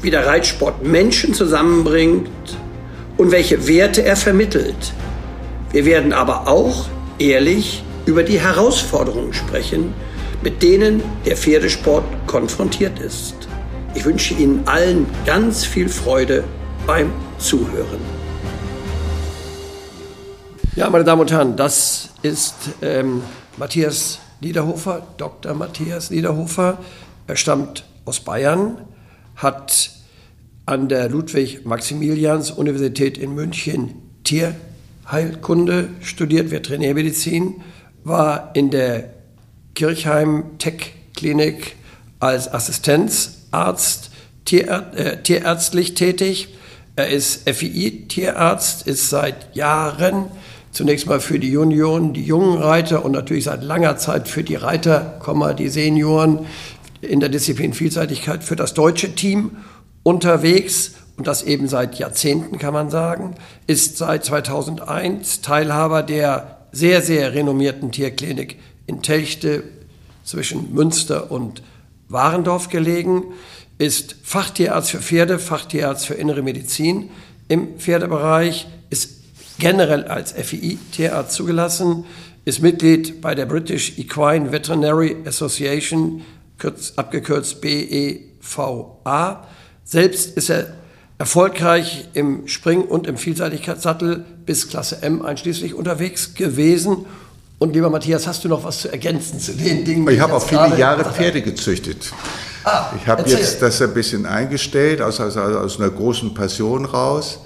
wie der Reitsport Menschen zusammenbringt und welche Werte er vermittelt. Wir werden aber auch ehrlich über die Herausforderungen sprechen, mit denen der Pferdesport konfrontiert ist. Ich wünsche Ihnen allen ganz viel Freude beim Zuhören. Ja, meine Damen und Herren, das ist ähm, Matthias Niederhofer, Dr. Matthias Niederhofer. Er stammt aus Bayern, hat an der Ludwig-Maximilians-Universität in München Tierheilkunde studiert, Veterinärmedizin, war in der Kirchheim Tech Klinik als Assistenzarzt Tierär äh, tierärztlich tätig. Er ist FII-Tierarzt, ist seit Jahren zunächst mal für die Junioren, die jungen Reiter und natürlich seit langer Zeit für die Reiter, die Senioren in der Disziplin Vielseitigkeit für das deutsche Team unterwegs. Und das eben seit Jahrzehnten kann man sagen, ist seit 2001 Teilhaber der sehr, sehr renommierten Tierklinik in Telchte zwischen Münster und Warendorf gelegen, ist Fachtierarzt für Pferde, Fachtierarzt für innere Medizin im Pferdebereich, ist generell als FEI-Tierarzt zugelassen, ist Mitglied bei der British Equine Veterinary Association, abgekürzt BEVA, selbst ist er erfolgreich im Spring- und im Vielseitigkeitssattel bis Klasse M einschließlich unterwegs gewesen. Und lieber Matthias, hast du noch was zu ergänzen zu den Dingen? Ich habe auch viele Jahre Pferde gezüchtet. Ah, ich habe jetzt das ein bisschen eingestellt, aus, aus, aus einer großen Passion raus.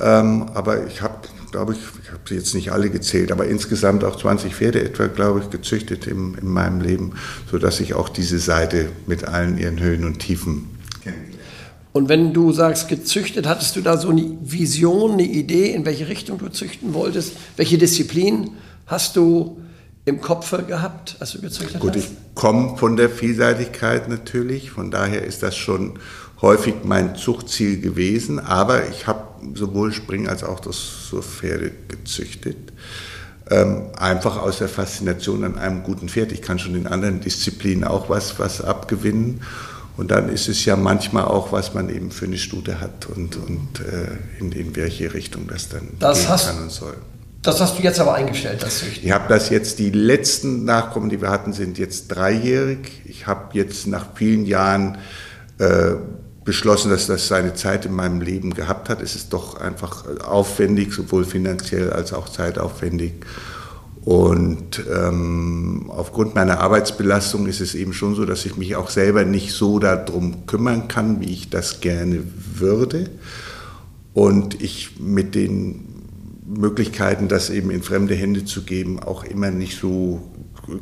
Ähm, aber ich habe, glaube ich, ich habe sie jetzt nicht alle gezählt, aber insgesamt auch 20 Pferde etwa, glaube ich, gezüchtet in, in meinem Leben, sodass ich auch diese Seite mit allen ihren Höhen und Tiefen und wenn du sagst gezüchtet, hattest du da so eine Vision, eine Idee, in welche Richtung du züchten wolltest? Welche Disziplin hast du im Kopf gehabt, als du gezüchtet Gut, hast? Gut, ich komme von der Vielseitigkeit natürlich, von daher ist das schon häufig mein Zuchtziel gewesen, aber ich habe sowohl Spring als auch das so Pferde gezüchtet. Ähm, einfach aus der Faszination an einem guten Pferd. Ich kann schon in anderen Disziplinen auch was, was abgewinnen. Und dann ist es ja manchmal auch, was man eben für eine Stute hat und, und äh, in, in welche Richtung das dann das gehen hast, kann und soll. Das hast du jetzt aber eingestellt, das Züchten. Ich habe das jetzt, die letzten Nachkommen, die wir hatten, sind jetzt dreijährig. Ich habe jetzt nach vielen Jahren äh, beschlossen, dass das seine Zeit in meinem Leben gehabt hat. Es ist doch einfach aufwendig, sowohl finanziell als auch zeitaufwendig. Und ähm, aufgrund meiner Arbeitsbelastung ist es eben schon so, dass ich mich auch selber nicht so darum kümmern kann, wie ich das gerne würde. Und ich mit den Möglichkeiten, das eben in fremde Hände zu geben, auch immer nicht so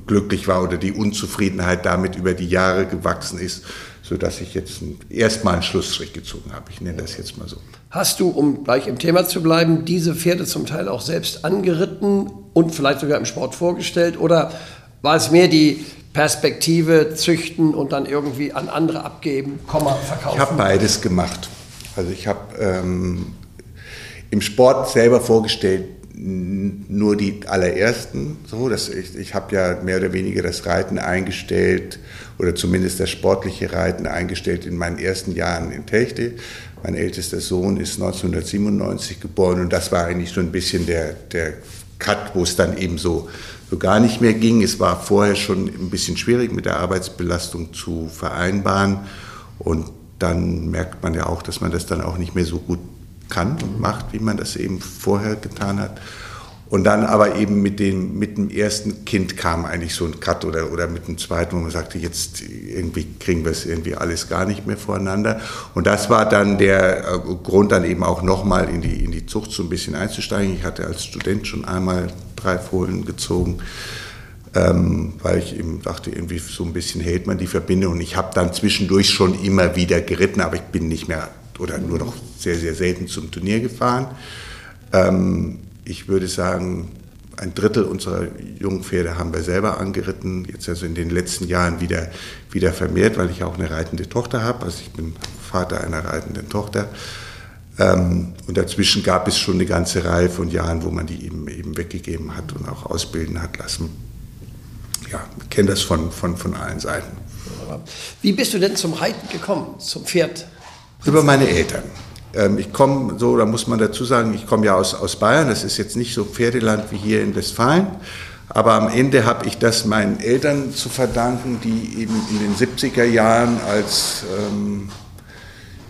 glücklich war oder die Unzufriedenheit damit über die Jahre gewachsen ist, sodass ich jetzt erstmal einen Schlussstrich gezogen habe. Ich nenne das jetzt mal so. Hast du, um gleich im Thema zu bleiben, diese Pferde zum Teil auch selbst angeritten und vielleicht sogar im Sport vorgestellt? Oder war es mehr die Perspektive züchten und dann irgendwie an andere abgeben, Komma, verkaufen? Ich habe beides gemacht. Also ich habe ähm, im Sport selber vorgestellt, nur die allerersten. So, dass ich, ich habe ja mehr oder weniger das Reiten eingestellt oder zumindest das sportliche Reiten eingestellt in meinen ersten Jahren in Techte. Mein ältester Sohn ist 1997 geboren und das war eigentlich so ein bisschen der, der Cut, wo es dann eben so, so gar nicht mehr ging. Es war vorher schon ein bisschen schwierig mit der Arbeitsbelastung zu vereinbaren und dann merkt man ja auch, dass man das dann auch nicht mehr so gut kann und macht, wie man das eben vorher getan hat. Und dann aber eben mit dem, mit dem ersten Kind kam eigentlich so ein Cut oder, oder mit dem zweiten, wo man sagte, jetzt irgendwie kriegen wir es irgendwie alles gar nicht mehr voreinander. Und das war dann der äh, Grund, dann eben auch nochmal in die, in die Zucht so ein bisschen einzusteigen. Ich hatte als Student schon einmal drei Fohlen gezogen. Ähm, weil ich eben dachte, irgendwie so ein bisschen hält man die Verbindung. Und ich habe dann zwischendurch schon immer wieder geritten, aber ich bin nicht mehr oder nur noch sehr, sehr selten zum Turnier gefahren. Ähm, ich würde sagen, ein Drittel unserer jungen Pferde haben wir selber angeritten, jetzt also in den letzten Jahren wieder, wieder vermehrt, weil ich auch eine reitende Tochter habe. Also ich bin Vater einer reitenden Tochter. Ähm, und dazwischen gab es schon eine ganze Reihe von Jahren, wo man die eben, eben weggegeben hat und auch ausbilden hat lassen. Ja, ich kenne das von, von, von allen Seiten. Wie bist du denn zum Reiten gekommen, zum Pferd? Über meine Eltern. Ähm, ich komme so, da muss man dazu sagen, ich komme ja aus, aus Bayern, das ist jetzt nicht so Pferdeland wie hier in Westfalen. Aber am Ende habe ich das meinen Eltern zu verdanken, die eben in den 70er Jahren, als ähm,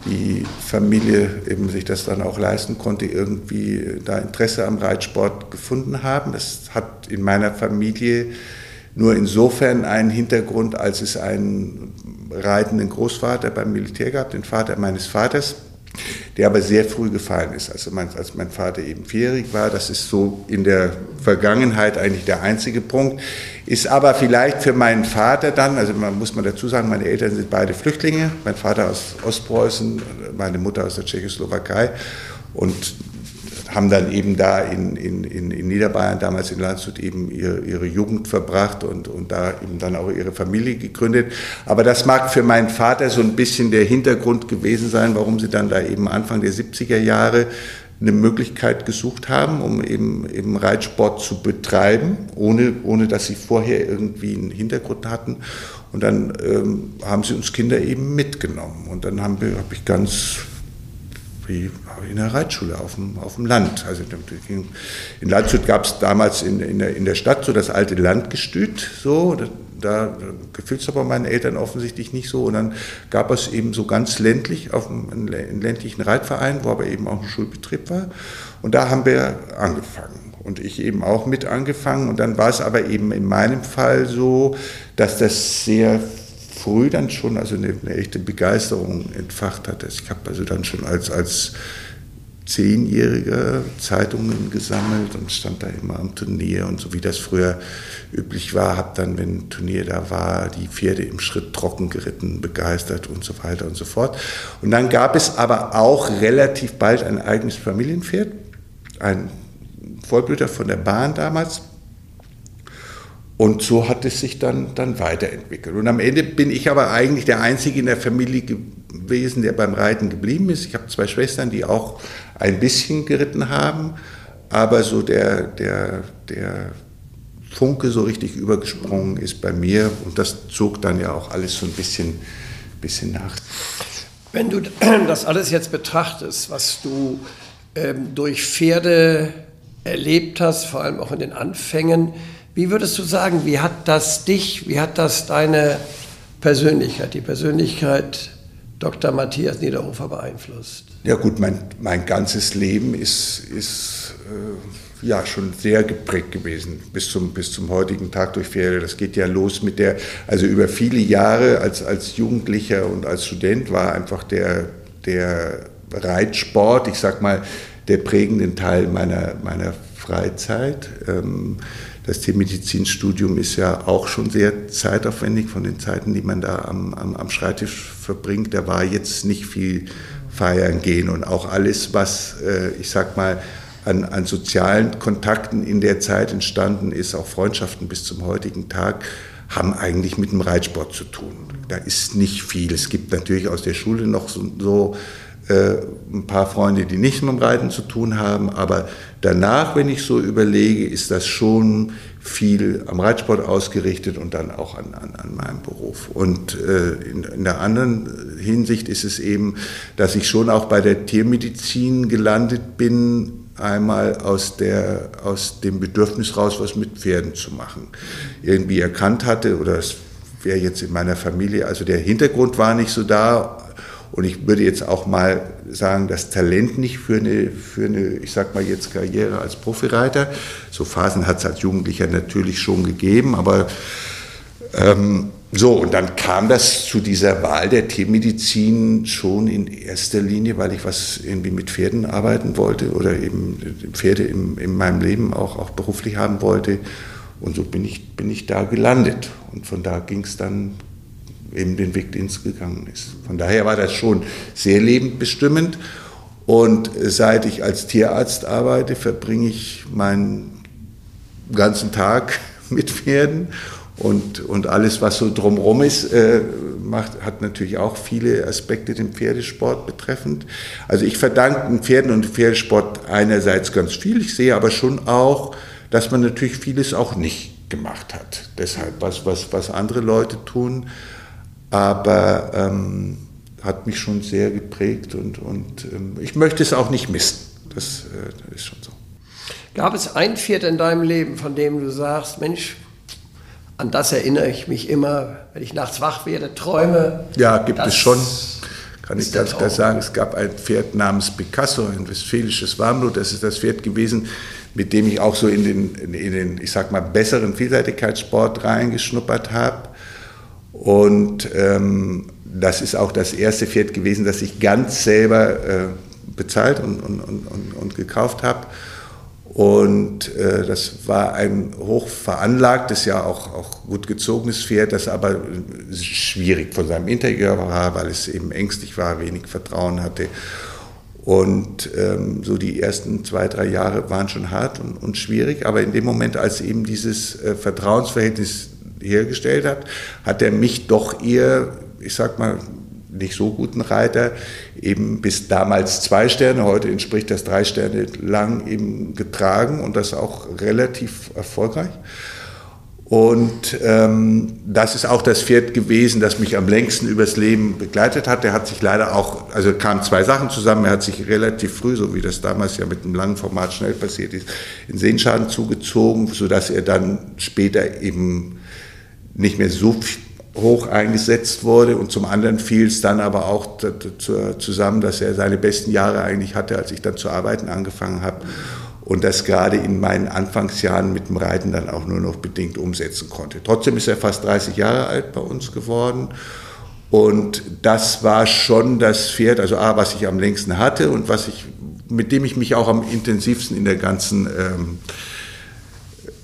die Familie eben sich das dann auch leisten konnte, irgendwie da Interesse am Reitsport gefunden haben. Das hat in meiner Familie nur insofern einen Hintergrund, als es einen reitenden Großvater beim Militär gab, den Vater meines Vaters, der aber sehr früh gefallen ist. Also mein, als mein Vater eben vierjährig war, das ist so in der Vergangenheit eigentlich der einzige Punkt, ist aber vielleicht für meinen Vater dann, also man muss man dazu sagen, meine Eltern sind beide Flüchtlinge, mein Vater aus Ostpreußen, meine Mutter aus der Tschechoslowakei. Und haben dann eben da in, in, in, Niederbayern, damals in Landshut, eben ihre, ihre Jugend verbracht und, und da eben dann auch ihre Familie gegründet. Aber das mag für meinen Vater so ein bisschen der Hintergrund gewesen sein, warum sie dann da eben Anfang der 70er Jahre eine Möglichkeit gesucht haben, um eben, eben Reitsport zu betreiben, ohne, ohne dass sie vorher irgendwie einen Hintergrund hatten. Und dann ähm, haben sie uns Kinder eben mitgenommen. Und dann habe hab ich ganz wie in der Reitschule auf dem, auf dem Land. Also in Landshut gab es damals in, in, der, in der Stadt so das alte Landgestüt, so, da, da gefiel es aber meinen Eltern offensichtlich nicht so. Und dann gab es eben so ganz ländlich auf einem, einen ländlichen Reitverein, wo aber eben auch ein Schulbetrieb war. Und da haben wir angefangen. Und ich eben auch mit angefangen. Und dann war es aber eben in meinem Fall so, dass das sehr früh dann schon also eine, eine echte Begeisterung entfacht hat. Ich habe also dann schon als, als Zehnjähriger Zeitungen gesammelt und stand da immer am Turnier und so wie das früher üblich war, habe dann, wenn ein Turnier da war, die Pferde im Schritt trocken geritten, begeistert und so weiter und so fort. Und dann gab es aber auch relativ bald ein eigenes Familienpferd, ein Vollblüter von der Bahn damals, und so hat es sich dann, dann weiterentwickelt. Und am Ende bin ich aber eigentlich der Einzige in der Familie gewesen, der beim Reiten geblieben ist. Ich habe zwei Schwestern, die auch ein bisschen geritten haben, aber so der, der, der Funke so richtig übergesprungen ist bei mir und das zog dann ja auch alles so ein bisschen, bisschen nach. Wenn du das alles jetzt betrachtest, was du ähm, durch Pferde erlebt hast, vor allem auch in den Anfängen, wie würdest du sagen, wie hat das dich, wie hat das deine Persönlichkeit, die Persönlichkeit Dr. Matthias Niederhofer beeinflusst? Ja gut, mein, mein ganzes Leben ist, ist äh, ja schon sehr geprägt gewesen bis zum, bis zum heutigen Tag durch Pferde. Das geht ja los mit der, also über viele Jahre als, als Jugendlicher und als Student war einfach der, der Reitsport, ich sag mal, der prägende Teil meiner, meiner Freizeit. Ähm, das Tiermedizinstudium ist ja auch schon sehr zeitaufwendig von den Zeiten, die man da am, am, am Schreibtisch verbringt. Da war jetzt nicht viel feiern gehen und auch alles, was, äh, ich sag mal, an, an sozialen Kontakten in der Zeit entstanden ist, auch Freundschaften bis zum heutigen Tag, haben eigentlich mit dem Reitsport zu tun. Da ist nicht viel. Es gibt natürlich aus der Schule noch so, so ein paar Freunde, die nichts mit dem Reiten zu tun haben, aber danach, wenn ich so überlege, ist das schon viel am Reitsport ausgerichtet und dann auch an, an, an meinem Beruf. Und äh, in, in, der anderen Hinsicht ist es eben, dass ich schon auch bei der Tiermedizin gelandet bin, einmal aus, der, aus dem Bedürfnis raus, was mit Pferden zu machen. Irgendwie erkannt hatte, oder es wäre jetzt in meiner Familie, also der Hintergrund war nicht so da, und ich würde jetzt auch mal sagen, das Talent nicht für eine, für eine ich sag mal jetzt Karriere als Profireiter. So Phasen hat es als Jugendlicher natürlich schon gegeben, aber ähm, so, und dann kam das zu dieser Wahl der Tiermedizin schon in erster Linie, weil ich was irgendwie mit Pferden arbeiten wollte oder eben Pferde in, in meinem Leben auch, auch beruflich haben wollte. Und so bin ich, bin ich da gelandet. Und von da ging es dann eben den Weg, den es gegangen ist. Von daher war das schon sehr lebendbestimmend. Und seit ich als Tierarzt arbeite, verbringe ich meinen ganzen Tag mit Pferden und, und alles, was so drumherum ist, äh, macht, hat natürlich auch viele Aspekte dem Pferdesport betreffend. Also ich verdanke den Pferden und dem Pferdesport einerseits ganz viel. Ich sehe aber schon auch, dass man natürlich vieles auch nicht gemacht hat. Deshalb, was, was, was andere Leute tun, aber ähm, hat mich schon sehr geprägt und, und ähm, ich möchte es auch nicht missen. Das, äh, das ist schon so. Gab es ein Pferd in deinem Leben, von dem du sagst, Mensch, an das erinnere ich mich immer, wenn ich nachts wach werde, träume. Ja, gibt es schon. Kann ich ganz klar sagen. Es gab ein Pferd namens Picasso, ein westfälisches Warmblut. Das ist das Pferd gewesen, mit dem ich auch so in den, in den ich sag mal, besseren Vielseitigkeitssport reingeschnuppert habe. Und ähm, das ist auch das erste Pferd gewesen, das ich ganz selber äh, bezahlt und, und, und, und gekauft habe. Und äh, das war ein hoch veranlagtes, ja auch, auch gut gezogenes Pferd, das aber schwierig von seinem Interieur war, weil es eben ängstlich war, wenig Vertrauen hatte. Und ähm, so die ersten zwei, drei Jahre waren schon hart und, und schwierig, aber in dem Moment, als eben dieses äh, Vertrauensverhältnis hergestellt hat, hat er mich doch eher, ich sag mal, nicht so guten Reiter eben bis damals zwei Sterne, heute entspricht das drei Sterne lang eben getragen und das auch relativ erfolgreich. Und ähm, das ist auch das Pferd gewesen, das mich am längsten übers Leben begleitet hat. Der hat sich leider auch, also kamen zwei Sachen zusammen. Er hat sich relativ früh, so wie das damals ja mit einem langen Format schnell passiert ist, in Sehenschaden zugezogen, sodass er dann später eben nicht mehr so hoch eingesetzt wurde. Und zum anderen fiel es dann aber auch zusammen, dass er seine besten Jahre eigentlich hatte, als ich dann zu arbeiten angefangen habe und das gerade in meinen Anfangsjahren mit dem Reiten dann auch nur noch bedingt umsetzen konnte. Trotzdem ist er fast 30 Jahre alt bei uns geworden. Und das war schon das Pferd, also A, was ich am längsten hatte und was ich, mit dem ich mich auch am intensivsten in der ganzen ähm,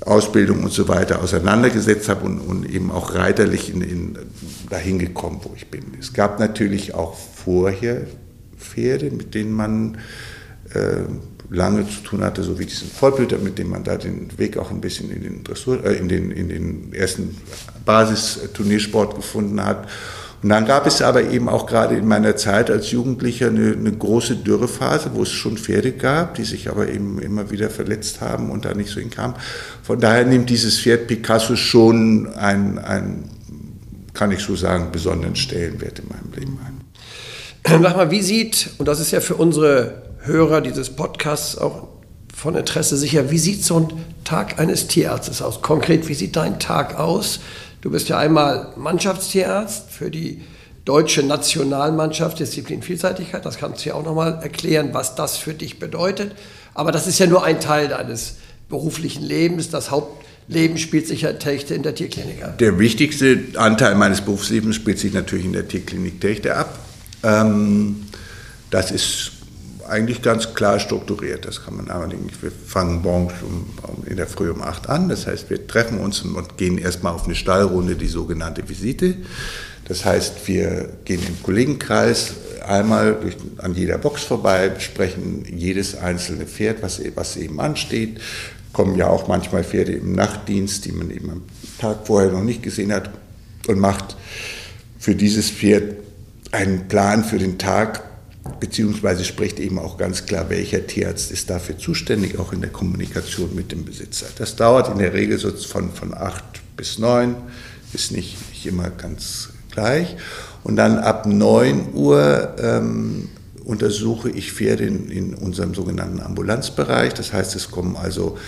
Ausbildung und so weiter auseinandergesetzt habe und, und eben auch reiterlich in, in, dahin gekommen, wo ich bin. Es gab natürlich auch vorher Pferde, mit denen man äh, lange zu tun hatte, so wie diesen Vollblüter, mit dem man da den Weg auch ein bisschen in den, Dressur, äh, in den, in den ersten Basisturniersport gefunden hat. Und dann gab es aber eben auch gerade in meiner Zeit als Jugendlicher eine, eine, große Dürrephase, wo es schon Pferde gab, die sich aber eben immer wieder verletzt haben und da nicht so hinkamen. Von daher nimmt dieses Pferd Picasso schon einen, einen kann ich so sagen, besonderen Stellenwert in meinem Leben ein. Sag mal, wie sieht, und das ist ja für unsere Hörer dieses Podcasts auch von Interesse sicher, wie sieht so ein Tag eines Tierarztes aus? Konkret, wie sieht dein Tag aus? Du bist ja einmal Mannschaftstierarzt für die deutsche Nationalmannschaft Disziplin Vielseitigkeit. Das kannst du ja auch nochmal erklären, was das für dich bedeutet. Aber das ist ja nur ein Teil deines beruflichen Lebens. Das Hauptleben spielt sich ja Techte in der Tierklinik ab. Der wichtigste Anteil meines Berufslebens spielt sich natürlich in der Tierklinik Techte ab. Ähm, das ist eigentlich ganz klar strukturiert. Das kann man aber nicht. Wir fangen morgens um, um, in der Früh um 8 an. Das heißt, wir treffen uns und gehen erstmal auf eine Stallrunde, die sogenannte Visite. Das heißt, wir gehen im Kollegenkreis einmal durch, an jeder Box vorbei, besprechen jedes einzelne Pferd, was, was eben ansteht. Kommen ja auch manchmal Pferde im Nachtdienst, die man eben am Tag vorher noch nicht gesehen hat und macht für dieses Pferd einen Plan für den Tag, beziehungsweise spricht eben auch ganz klar, welcher Tierarzt ist dafür zuständig, auch in der Kommunikation mit dem Besitzer. Das dauert in der Regel so von, von acht bis neun, ist nicht, nicht immer ganz gleich. Und dann ab neun Uhr ähm, untersuche ich Pferde in, in unserem sogenannten Ambulanzbereich. Das heißt, es kommen also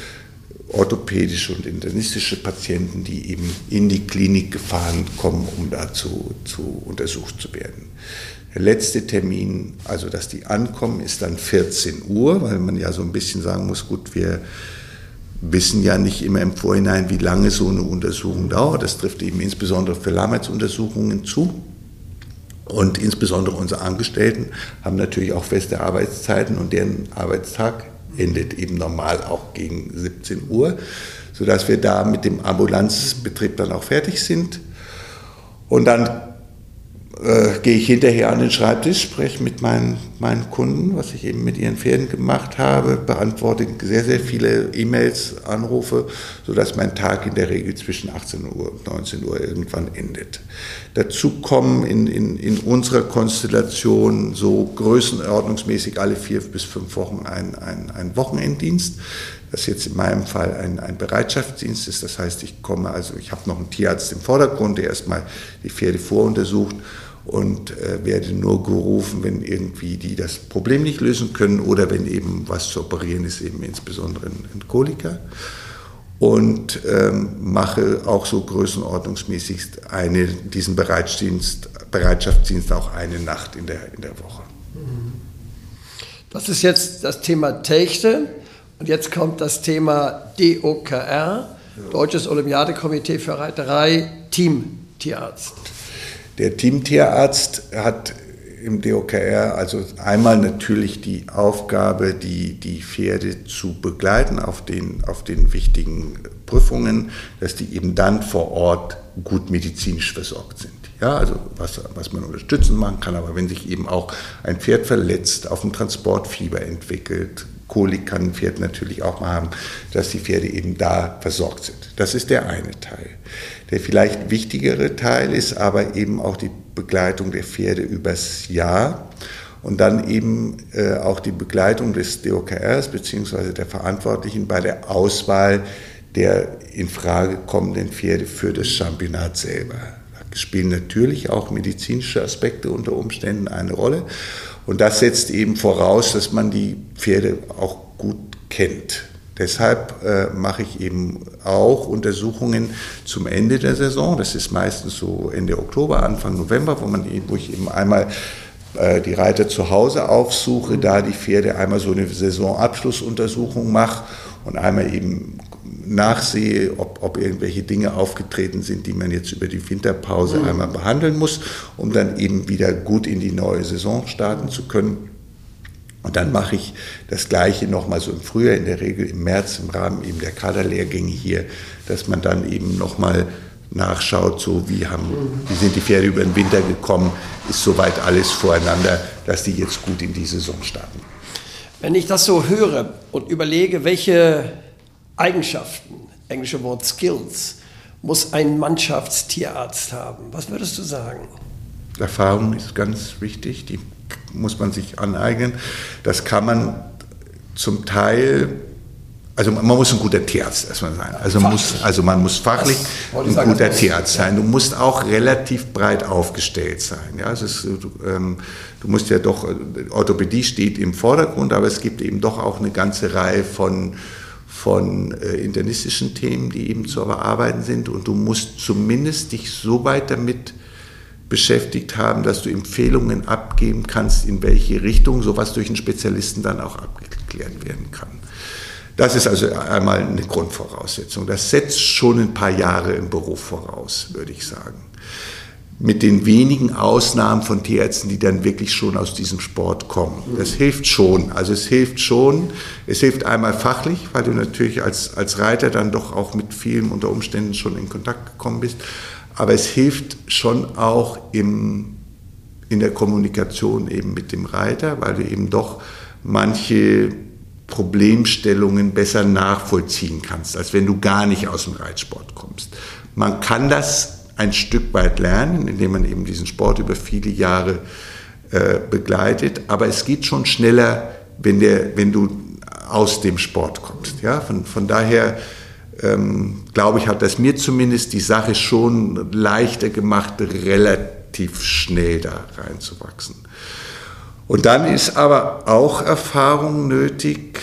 orthopädische und internistische Patienten, die eben in die Klinik gefahren kommen, um da zu, zu untersucht zu werden. Der letzte Termin, also dass die ankommen, ist dann 14 Uhr, weil man ja so ein bisschen sagen muss, gut, wir wissen ja nicht immer im Vorhinein, wie lange so eine Untersuchung dauert. Das trifft eben insbesondere für Lahmheitsuntersuchungen zu. Und insbesondere unsere Angestellten haben natürlich auch feste Arbeitszeiten und deren Arbeitstag endet eben normal auch gegen 17 Uhr, sodass wir da mit dem Ambulanzbetrieb dann auch fertig sind. Und dann äh, gehe ich hinterher an den Schreibtisch, spreche mit meinen, meinen Kunden, was ich eben mit ihren Pferden gemacht habe, beantworte sehr, sehr viele E-Mails, Anrufe, sodass mein Tag in der Regel zwischen 18 Uhr und 19 Uhr irgendwann endet. Dazu kommen in, in, in unserer Konstellation so größenordnungsmäßig alle vier bis fünf Wochen ein, ein, ein Wochenenddienst das jetzt in meinem Fall ein, ein Bereitschaftsdienst ist. Das heißt, ich komme, also ich habe noch einen Tierarzt im Vordergrund, der erstmal die Pferde voruntersucht und äh, werde nur gerufen, wenn irgendwie die das Problem nicht lösen können oder wenn eben was zu operieren ist, eben insbesondere ein Koliker. Und ähm, mache auch so größenordnungsmäßig eine, diesen Bereitschaftsdienst, Bereitschaftsdienst auch eine Nacht in der, in der Woche. Das ist jetzt das Thema Techte. Und jetzt kommt das Thema DOKR, Deutsches Olympiadekomitee für Reiterei, Teamtierarzt. Der Teamtierarzt hat im DOKR also einmal natürlich die Aufgabe, die, die Pferde zu begleiten auf den, auf den wichtigen Prüfungen, dass die eben dann vor Ort gut medizinisch versorgt sind. Ja, also was, was man unterstützend machen kann, aber wenn sich eben auch ein Pferd verletzt, auf dem Transportfieber entwickelt, Kolik kann ein Pferd natürlich auch mal haben, dass die Pferde eben da versorgt sind. Das ist der eine Teil. Der vielleicht wichtigere Teil ist aber eben auch die Begleitung der Pferde übers Jahr und dann eben äh, auch die Begleitung des DOKRs bzw. der Verantwortlichen bei der Auswahl der in Frage kommenden Pferde für das Championat selber. Da spielen natürlich auch medizinische Aspekte unter Umständen eine Rolle. Und das setzt eben voraus, dass man die Pferde auch gut kennt. Deshalb äh, mache ich eben auch Untersuchungen zum Ende der Saison. Das ist meistens so Ende Oktober, Anfang November, wo, man, wo ich eben einmal äh, die Reiter zu Hause aufsuche, da die Pferde einmal so eine Saisonabschlussuntersuchung mache und einmal eben nachsehe, ob, ob irgendwelche Dinge aufgetreten sind, die man jetzt über die Winterpause mhm. einmal behandeln muss, um dann eben wieder gut in die neue Saison starten zu können. Und dann mache ich das Gleiche nochmal so im Frühjahr, in der Regel im März im Rahmen eben der Kaderlehrgänge hier, dass man dann eben nochmal nachschaut, so wie, haben, wie sind die Pferde über den Winter gekommen, ist soweit alles voreinander, dass die jetzt gut in die Saison starten. Wenn ich das so höre und überlege, welche Eigenschaften, englische Wort Skills, muss ein Mannschaftstierarzt haben? Was würdest du sagen? Erfahrung ist ganz wichtig, die muss man sich aneignen. Das kann man zum Teil, also man muss ein guter Tierarzt erstmal sein. Also, muss, also man muss fachlich ein sagen, guter Tierarzt sein. Du musst auch relativ breit aufgestellt sein. Ja, es ist, du, ähm, du musst ja doch, Orthopädie steht im Vordergrund, aber es gibt eben doch auch eine ganze Reihe von von äh, internistischen Themen, die eben zu bearbeiten sind. Und du musst zumindest dich so weit damit beschäftigt haben, dass du Empfehlungen abgeben kannst, in welche Richtung sowas durch einen Spezialisten dann auch abgeklärt werden kann. Das ist also einmal eine Grundvoraussetzung. Das setzt schon ein paar Jahre im Beruf voraus, würde ich sagen mit den wenigen Ausnahmen von Tierärzten, die dann wirklich schon aus diesem Sport kommen. Das hilft schon. Also es hilft schon. Es hilft einmal fachlich, weil du natürlich als, als Reiter dann doch auch mit vielen unter Umständen schon in Kontakt gekommen bist. Aber es hilft schon auch im, in der Kommunikation eben mit dem Reiter, weil du eben doch manche Problemstellungen besser nachvollziehen kannst, als wenn du gar nicht aus dem Reitsport kommst. Man kann das ein Stück weit lernen, indem man eben diesen Sport über viele Jahre äh, begleitet. Aber es geht schon schneller, wenn, der, wenn du aus dem Sport kommst. Ja? Von, von daher ähm, glaube ich, hat das mir zumindest die Sache schon leichter gemacht, relativ schnell da reinzuwachsen. Und dann ist aber auch Erfahrung nötig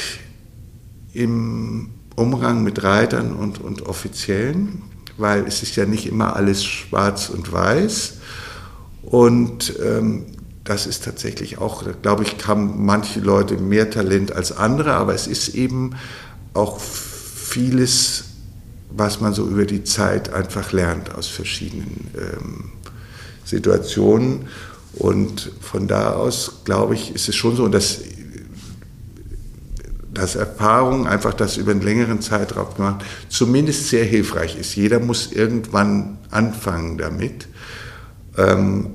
im Umgang mit Reitern und, und Offiziellen weil es ist ja nicht immer alles schwarz und weiß. Und ähm, das ist tatsächlich auch, glaube ich, haben manche Leute mehr Talent als andere, aber es ist eben auch vieles, was man so über die Zeit einfach lernt aus verschiedenen ähm, Situationen. Und von da aus, glaube ich, ist es schon so, dass dass Erfahrung, einfach das über einen längeren Zeitraum gemacht, zumindest sehr hilfreich ist. Jeder muss irgendwann anfangen damit. Ähm,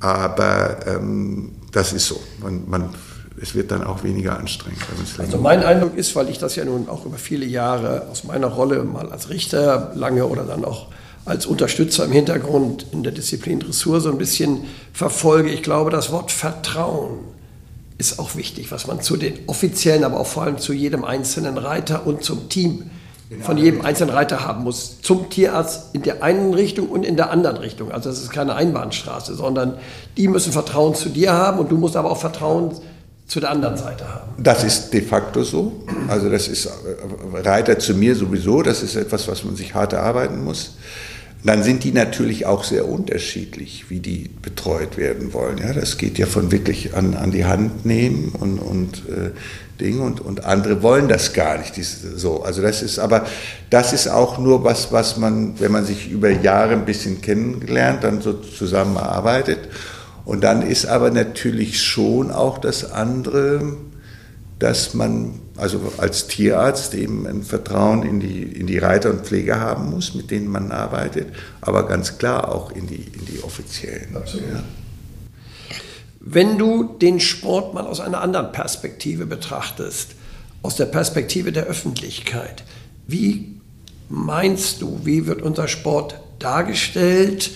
aber ähm, das ist so. Man, man, es wird dann auch weniger anstrengend. Also mein Eindruck ist, weil ich das ja nun auch über viele Jahre aus meiner Rolle mal als Richter lange oder dann auch als Unterstützer im Hintergrund in der Disziplin Dressur so ein bisschen verfolge. Ich glaube, das Wort Vertrauen ist auch wichtig, was man zu den offiziellen, aber auch vor allem zu jedem einzelnen Reiter und zum Team von jedem einzelnen Reiter haben muss. Zum Tierarzt in der einen Richtung und in der anderen Richtung. Also es ist keine Einbahnstraße, sondern die müssen Vertrauen zu dir haben und du musst aber auch Vertrauen zu der anderen Seite haben. Das ist de facto so. Also das ist äh, Reiter zu mir sowieso. Das ist etwas, was man sich hart erarbeiten muss dann sind die natürlich auch sehr unterschiedlich, wie die betreut werden wollen. Ja, das geht ja von wirklich an, an die Hand nehmen und, und äh, Dinge und, und andere wollen das gar nicht. Dies, so, also das ist aber, das ist auch nur was, was man, wenn man sich über Jahre ein bisschen kennengelernt, dann so zusammenarbeitet. Und dann ist aber natürlich schon auch das andere, dass man also als Tierarzt eben ein Vertrauen in die, in die Reiter und Pfleger haben muss, mit denen man arbeitet, aber ganz klar auch in die, in die offiziellen. Absolut. Ja. Wenn du den Sport mal aus einer anderen Perspektive betrachtest, aus der Perspektive der Öffentlichkeit, wie meinst du, wie wird unser Sport dargestellt?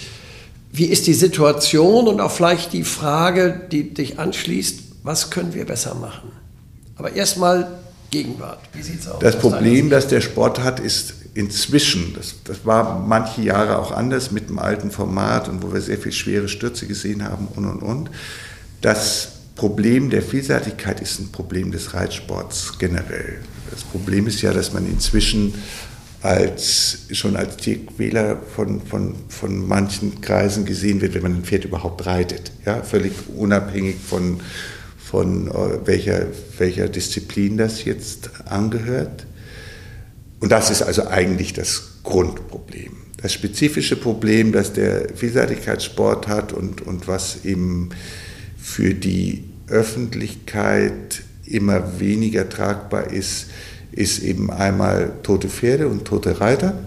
Wie ist die Situation und auch vielleicht die Frage, die dich anschließt, was können wir besser machen? Aber erstmal Gegenwart. Wie sieht es aus? Das Problem, das der Sport hat, ist inzwischen, das, das, war manche Jahre auch anders mit dem alten Format und wo wir sehr viel schwere Stürze gesehen haben und und und. Das Problem der Vielseitigkeit ist ein Problem des Reitsports generell. Das Problem ist ja, dass man inzwischen als, schon als Tierquäler von, von, von manchen Kreisen gesehen wird, wenn man ein Pferd überhaupt reitet. Ja, völlig unabhängig von, von äh, welcher, welcher Disziplin das jetzt angehört. Und das ist also eigentlich das Grundproblem. Das spezifische Problem, das der Vielseitigkeitssport hat und, und was eben für die Öffentlichkeit immer weniger tragbar ist, ist eben einmal tote Pferde und tote Reiter,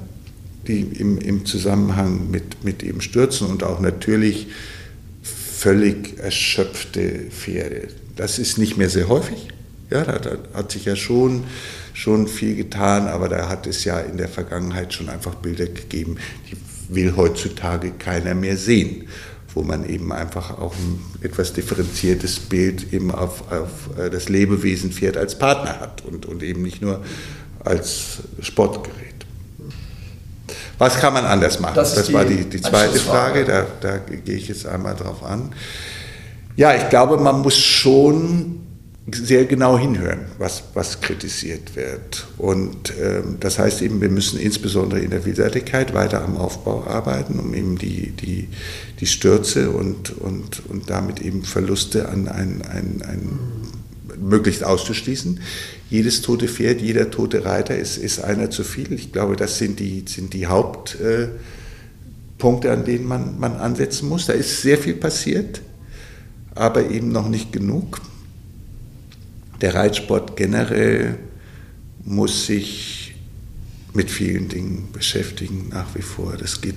die im, im Zusammenhang mit, mit eben Stürzen und auch natürlich völlig erschöpfte Pferde. Das ist nicht mehr sehr häufig. Ja, da, da, hat sich ja schon, schon viel getan, aber da hat es ja in der Vergangenheit schon einfach Bilder gegeben, die will heutzutage keiner mehr sehen, wo man eben einfach auch ein etwas differenziertes Bild eben auf, auf äh, das Lebewesen Pferd als Partner hat und, und eben nicht nur als Sportgerät. Was kann man anders machen? Das, das war die, die zweite Frage, da, da gehe ich jetzt einmal drauf an. Ja, ich glaube, man muss schon sehr genau hinhören, was, was kritisiert wird. Und ähm, das heißt eben, wir müssen insbesondere in der Vielseitigkeit weiter am Aufbau arbeiten, um eben die, die, die Stürze und, und, und damit eben Verluste an ein, ein, ein möglichst auszuschließen. Jedes tote Pferd, jeder tote Reiter ist, ist einer zu viel. Ich glaube, das sind die, sind die Hauptpunkte, äh, an denen man, man ansetzen muss. Da ist sehr viel passiert aber eben noch nicht genug. Der Reitsport generell muss sich mit vielen Dingen beschäftigen, nach wie vor. Das geht,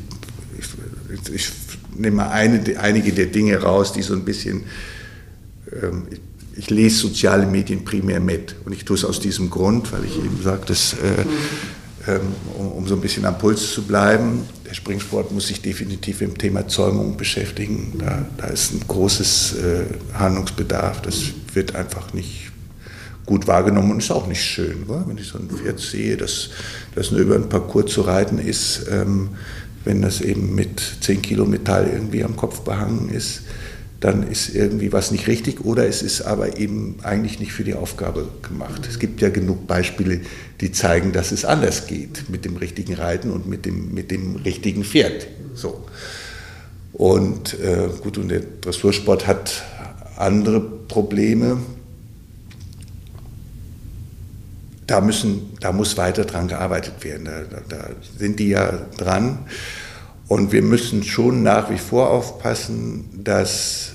ich, ich nehme eine, einige der Dinge raus, die so ein bisschen, ähm, ich, ich, lese soziale Medien primär mit und ich tue es aus diesem Grund, weil ich eben sage, dass äh, ähm, um, um, so ein bisschen am Puls zu bleiben. Der Springsport muss sich definitiv im Thema Zäumung beschäftigen. Da, da ist ein großes äh, Handlungsbedarf. Das wird einfach nicht gut wahrgenommen und ist auch nicht schön. Oder? Wenn ich so ein Pferd sehe, das, das nur über ein Parcours zu reiten ist, ähm, wenn das eben mit 10 Kilo Metall irgendwie am Kopf behangen ist, dann ist irgendwie was nicht richtig oder es ist aber eben eigentlich nicht für die Aufgabe gemacht. Es gibt ja genug Beispiele, die zeigen, dass es anders geht mit dem richtigen Reiten und mit dem, mit dem richtigen Pferd. So. Und äh, gut, und der Dressursport hat andere Probleme. Da, müssen, da muss weiter dran gearbeitet werden. Da, da, da sind die ja dran. Und wir müssen schon nach wie vor aufpassen, dass,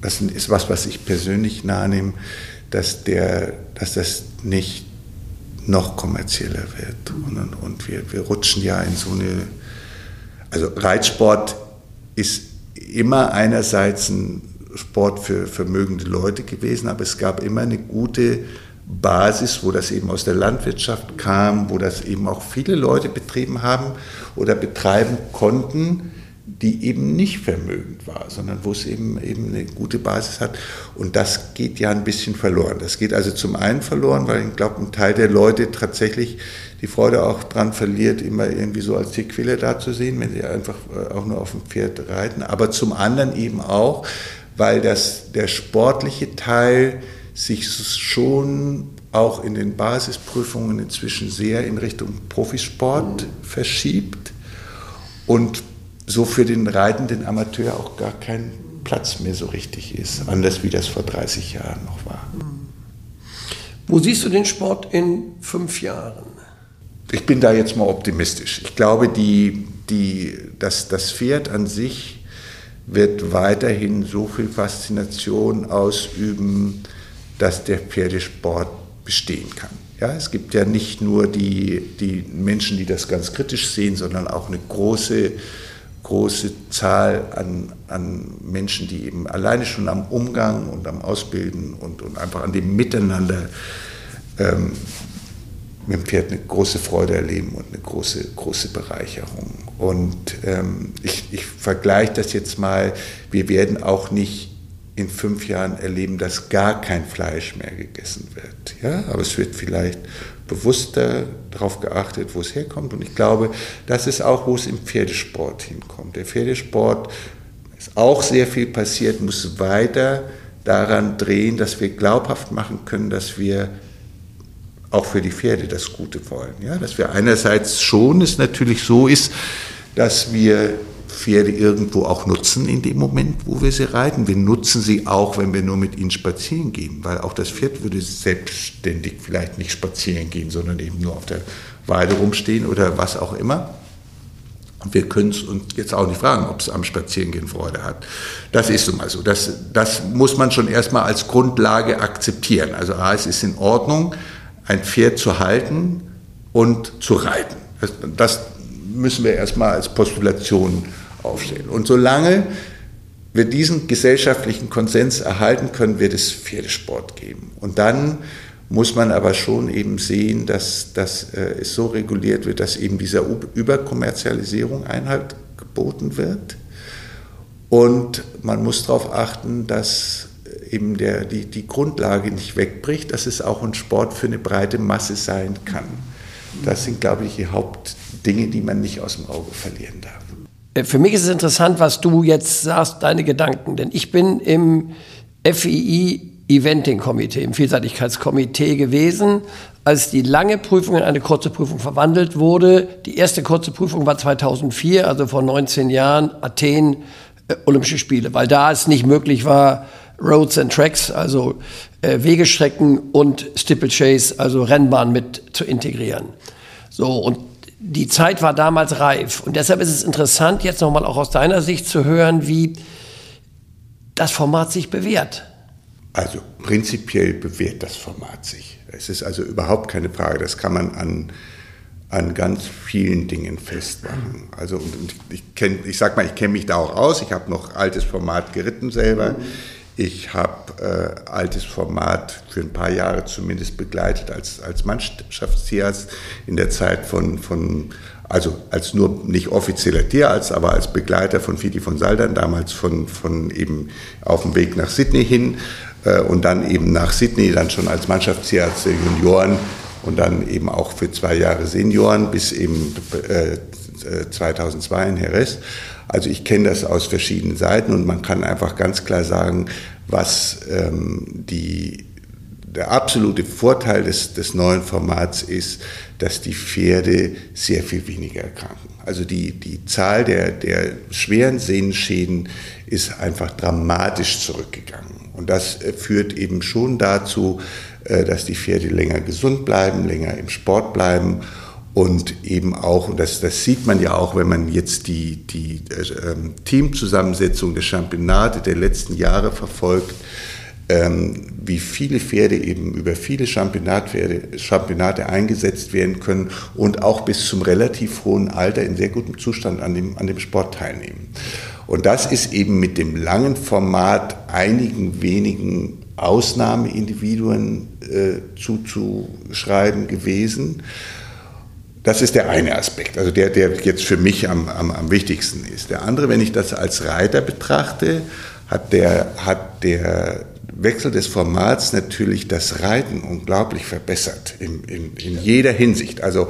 das ist was, was ich persönlich nahe dass, der, dass das nicht noch kommerzieller wird. Und, und wir, wir rutschen ja in so eine, also Reitsport ist immer einerseits ein Sport für vermögende Leute gewesen, aber es gab immer eine gute Basis, wo das eben aus der Landwirtschaft kam, wo das eben auch viele Leute betrieben haben oder betreiben konnten, die eben nicht vermögend war, sondern wo es eben, eben eine gute Basis hat. Und das geht ja ein bisschen verloren. Das geht also zum einen verloren, weil ich glaube, ein Teil der Leute tatsächlich die Freude auch dran verliert, immer irgendwie so als Tierquille da zu sehen, wenn sie einfach äh, auch nur auf dem Pferd reiten. Aber zum anderen eben auch, weil das, der sportliche Teil sich schon auch in den Basisprüfungen inzwischen sehr in Richtung Profisport mhm. verschiebt und so für den reitenden Amateur auch gar kein Platz mehr so richtig ist, anders wie das vor 30 Jahren noch war. Wo siehst du den Sport in fünf Jahren? Ich bin da jetzt mal optimistisch. Ich glaube, die, die, dass das Pferd an sich wird weiterhin so viel Faszination ausüben, dass der Pferdesport bestehen kann. Ja, es gibt ja nicht nur die, die Menschen, die das ganz kritisch sehen, sondern auch eine große große Zahl an, an Menschen, die eben alleine schon am Umgang und am Ausbilden und, und einfach an dem Miteinander ähm, mit dem Pferd eine große Freude erleben und eine große, große Bereicherung. Und ähm, ich, ich vergleiche das jetzt mal, wir werden auch nicht in fünf Jahren erleben, dass gar kein Fleisch mehr gegessen wird. Ja? Aber es wird vielleicht bewusster darauf geachtet, wo es herkommt. Und ich glaube, das ist auch, wo es im Pferdesport hinkommt. Der Pferdesport ist auch sehr viel passiert, muss weiter daran drehen, dass wir glaubhaft machen können, dass wir auch für die Pferde das Gute wollen. Ja? Dass wir einerseits schon es natürlich so ist, dass wir Pferde irgendwo auch nutzen in dem Moment, wo wir sie reiten. Wir nutzen sie auch, wenn wir nur mit ihnen spazieren gehen, weil auch das Pferd würde selbstständig vielleicht nicht spazieren gehen, sondern eben nur auf der Weide rumstehen oder was auch immer. Und wir können es uns jetzt auch nicht fragen, ob es am Spazierengehen Freude hat. Das ist nun mal so. Das, das muss man schon erstmal als Grundlage akzeptieren. Also A, es ist in Ordnung, ein Pferd zu halten und zu reiten. Das, das müssen wir erstmal als Postulation aufstellen. Und solange wir diesen gesellschaftlichen Konsens erhalten können, wird es Pferdesport geben. Und dann muss man aber schon eben sehen, dass, dass äh, es so reguliert wird, dass eben dieser Überkommerzialisierung Einhalt geboten wird. Und man muss darauf achten, dass eben der, die, die Grundlage nicht wegbricht, dass es auch ein Sport für eine breite Masse sein kann. Das sind, glaube ich, die Hauptdinge, die man nicht aus dem Auge verlieren darf. Äh, für mich ist es interessant, was du jetzt sagst, deine Gedanken, denn ich bin im FII Eventing Komitee, im Vielseitigkeitskomitee gewesen, als die lange Prüfung in eine kurze Prüfung verwandelt wurde. Die erste kurze Prüfung war 2004, also vor 19 Jahren, Athen, äh, Olympische Spiele, weil da es nicht möglich war, Roads and Tracks, also äh, Wegestrecken und Steeplechase, also Rennbahn mit zu integrieren. So, und die Zeit war damals reif. Und deshalb ist es interessant, jetzt nochmal auch aus deiner Sicht zu hören, wie das Format sich bewährt. Also prinzipiell bewährt das Format sich. Es ist also überhaupt keine Frage. Das kann man an, an ganz vielen Dingen festmachen. Also und, und ich kenne, ich sag mal, ich kenne mich da auch aus. Ich habe noch altes Format geritten selber. Mhm. Ich habe äh, altes Format für ein paar Jahre zumindest begleitet als, als Mannschaftstierarzt in der Zeit von, von, also als nur nicht offizieller Tierarzt, aber als Begleiter von Fidi von Saldern, damals von, von eben auf dem Weg nach Sydney hin äh, und dann eben nach Sydney dann schon als Mannschaftstierarzt der Junioren und dann eben auch für zwei Jahre Senioren bis eben äh, 2002 in Jerez. Also ich kenne das aus verschiedenen Seiten und man kann einfach ganz klar sagen, was ähm, die, der absolute Vorteil des, des neuen Formats ist, dass die Pferde sehr viel weniger erkranken. Also die, die Zahl der, der schweren Sehnenschäden ist einfach dramatisch zurückgegangen. Und das äh, führt eben schon dazu, äh, dass die Pferde länger gesund bleiben, länger im Sport bleiben und eben auch, und das, das sieht man ja auch, wenn man jetzt die, die äh, Teamzusammensetzung der Championate der letzten Jahre verfolgt, ähm, wie viele Pferde eben über viele Championate eingesetzt werden können und auch bis zum relativ hohen Alter in sehr gutem Zustand an dem, an dem Sport teilnehmen. Und das ist eben mit dem langen Format einigen wenigen Ausnahmeindividuen äh, zuzuschreiben gewesen. Das ist der eine Aspekt, also der, der jetzt für mich am, am, am wichtigsten ist. Der andere, wenn ich das als Reiter betrachte, hat der, hat der Wechsel des Formats natürlich das Reiten unglaublich verbessert, in, in, in jeder Hinsicht. Also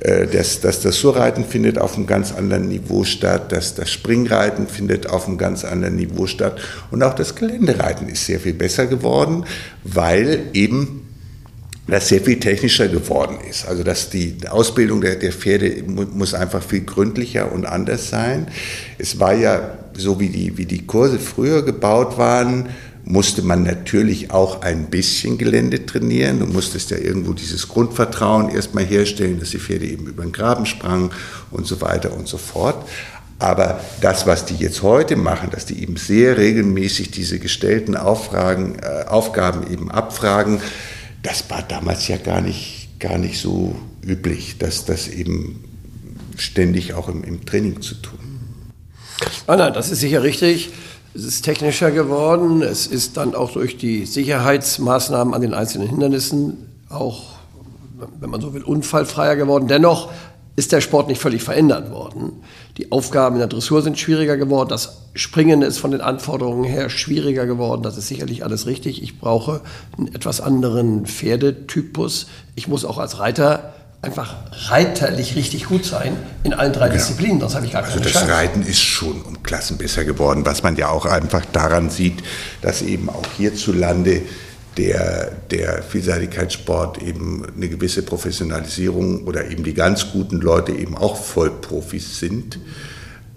äh, das, das Dressurreiten findet auf einem ganz anderen Niveau statt, das, das Springreiten findet auf einem ganz anderen Niveau statt und auch das Geländereiten ist sehr viel besser geworden, weil eben das sehr viel technischer geworden ist. Also dass die Ausbildung der, der Pferde muss einfach viel gründlicher und anders sein. Es war ja so, wie die, wie die Kurse früher gebaut waren, musste man natürlich auch ein bisschen Gelände trainieren. Du musstest ja irgendwo dieses Grundvertrauen erstmal herstellen, dass die Pferde eben über den Graben sprangen und so weiter und so fort. Aber das, was die jetzt heute machen, dass die eben sehr regelmäßig diese gestellten Auffragen, äh, Aufgaben eben abfragen, das war damals ja gar nicht, gar nicht so üblich, dass das eben ständig auch im, im Training zu tun. Nein, nein, das ist sicher richtig. Es ist technischer geworden. Es ist dann auch durch die Sicherheitsmaßnahmen an den einzelnen Hindernissen auch, wenn man so will, unfallfreier geworden. Dennoch ist der Sport nicht völlig verändert worden. Die Aufgaben in der Dressur sind schwieriger geworden. Das Springen ist von den Anforderungen her schwieriger geworden. Das ist sicherlich alles richtig. Ich brauche einen etwas anderen Pferdetypus. Ich muss auch als Reiter einfach reiterlich richtig gut sein in allen drei genau. Disziplinen, Das habe ich gar Also das Chance. Reiten ist schon um Klassen besser geworden, was man ja auch einfach daran sieht, dass eben auch hierzulande der, der Vielseitigkeitssport eben eine gewisse Professionalisierung oder eben die ganz guten Leute eben auch Vollprofis sind.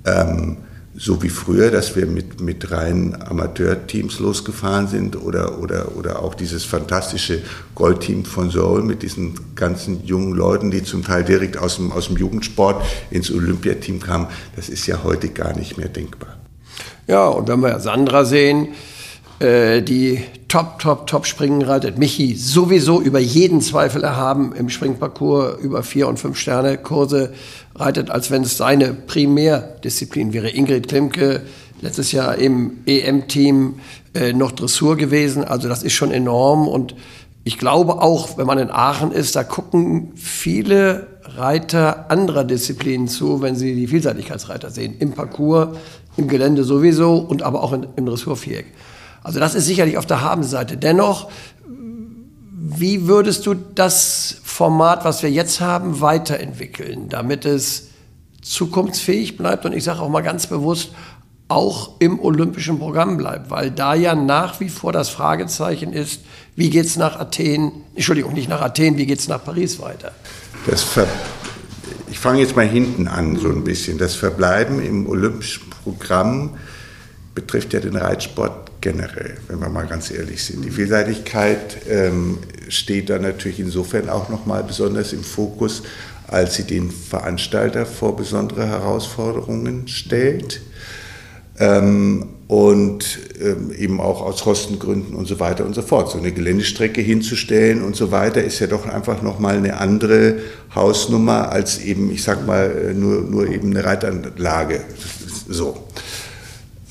Ähm, so wie früher, dass wir mit, mit reinen Amateurteams losgefahren sind oder, oder, oder auch dieses fantastische Goldteam von Seoul mit diesen ganzen jungen Leuten, die zum Teil direkt aus dem, aus dem Jugendsport ins Olympiateam kamen, das ist ja heute gar nicht mehr denkbar. Ja, und wenn wir Sandra sehen, äh, die top, top, top springen reitet. Michi sowieso über jeden Zweifel erhaben im Springparcours über vier und fünf Sterne Kurse reitet, als wenn es seine Primärdisziplin wäre. Ingrid Klimke letztes Jahr im EM-Team äh, noch Dressur gewesen. Also das ist schon enorm und ich glaube auch, wenn man in Aachen ist, da gucken viele Reiter anderer Disziplinen zu, wenn sie die Vielseitigkeitsreiter sehen. Im Parcours, im Gelände sowieso und aber auch in, im Dressurviereck. Also das ist sicherlich auf der Habenseite. Dennoch, wie würdest du das Format, was wir jetzt haben, weiterentwickeln, damit es zukunftsfähig bleibt und ich sage auch mal ganz bewusst, auch im olympischen Programm bleibt, weil da ja nach wie vor das Fragezeichen ist, wie geht es nach Athen, Entschuldigung, nicht nach Athen, wie geht es nach Paris weiter? ich fange jetzt mal hinten an so ein bisschen. Das Verbleiben im olympischen Programm betrifft ja den Reitsport generell, wenn wir mal ganz ehrlich sind. Die Vielseitigkeit ähm, steht da natürlich insofern auch nochmal besonders im Fokus, als sie den Veranstalter vor besondere Herausforderungen stellt. Ähm, und ähm, eben auch aus Kostengründen und so weiter und so fort. So eine Geländestrecke hinzustellen und so weiter ist ja doch einfach nochmal eine andere Hausnummer als eben, ich sag mal, nur, nur eben eine Reitanlage. So.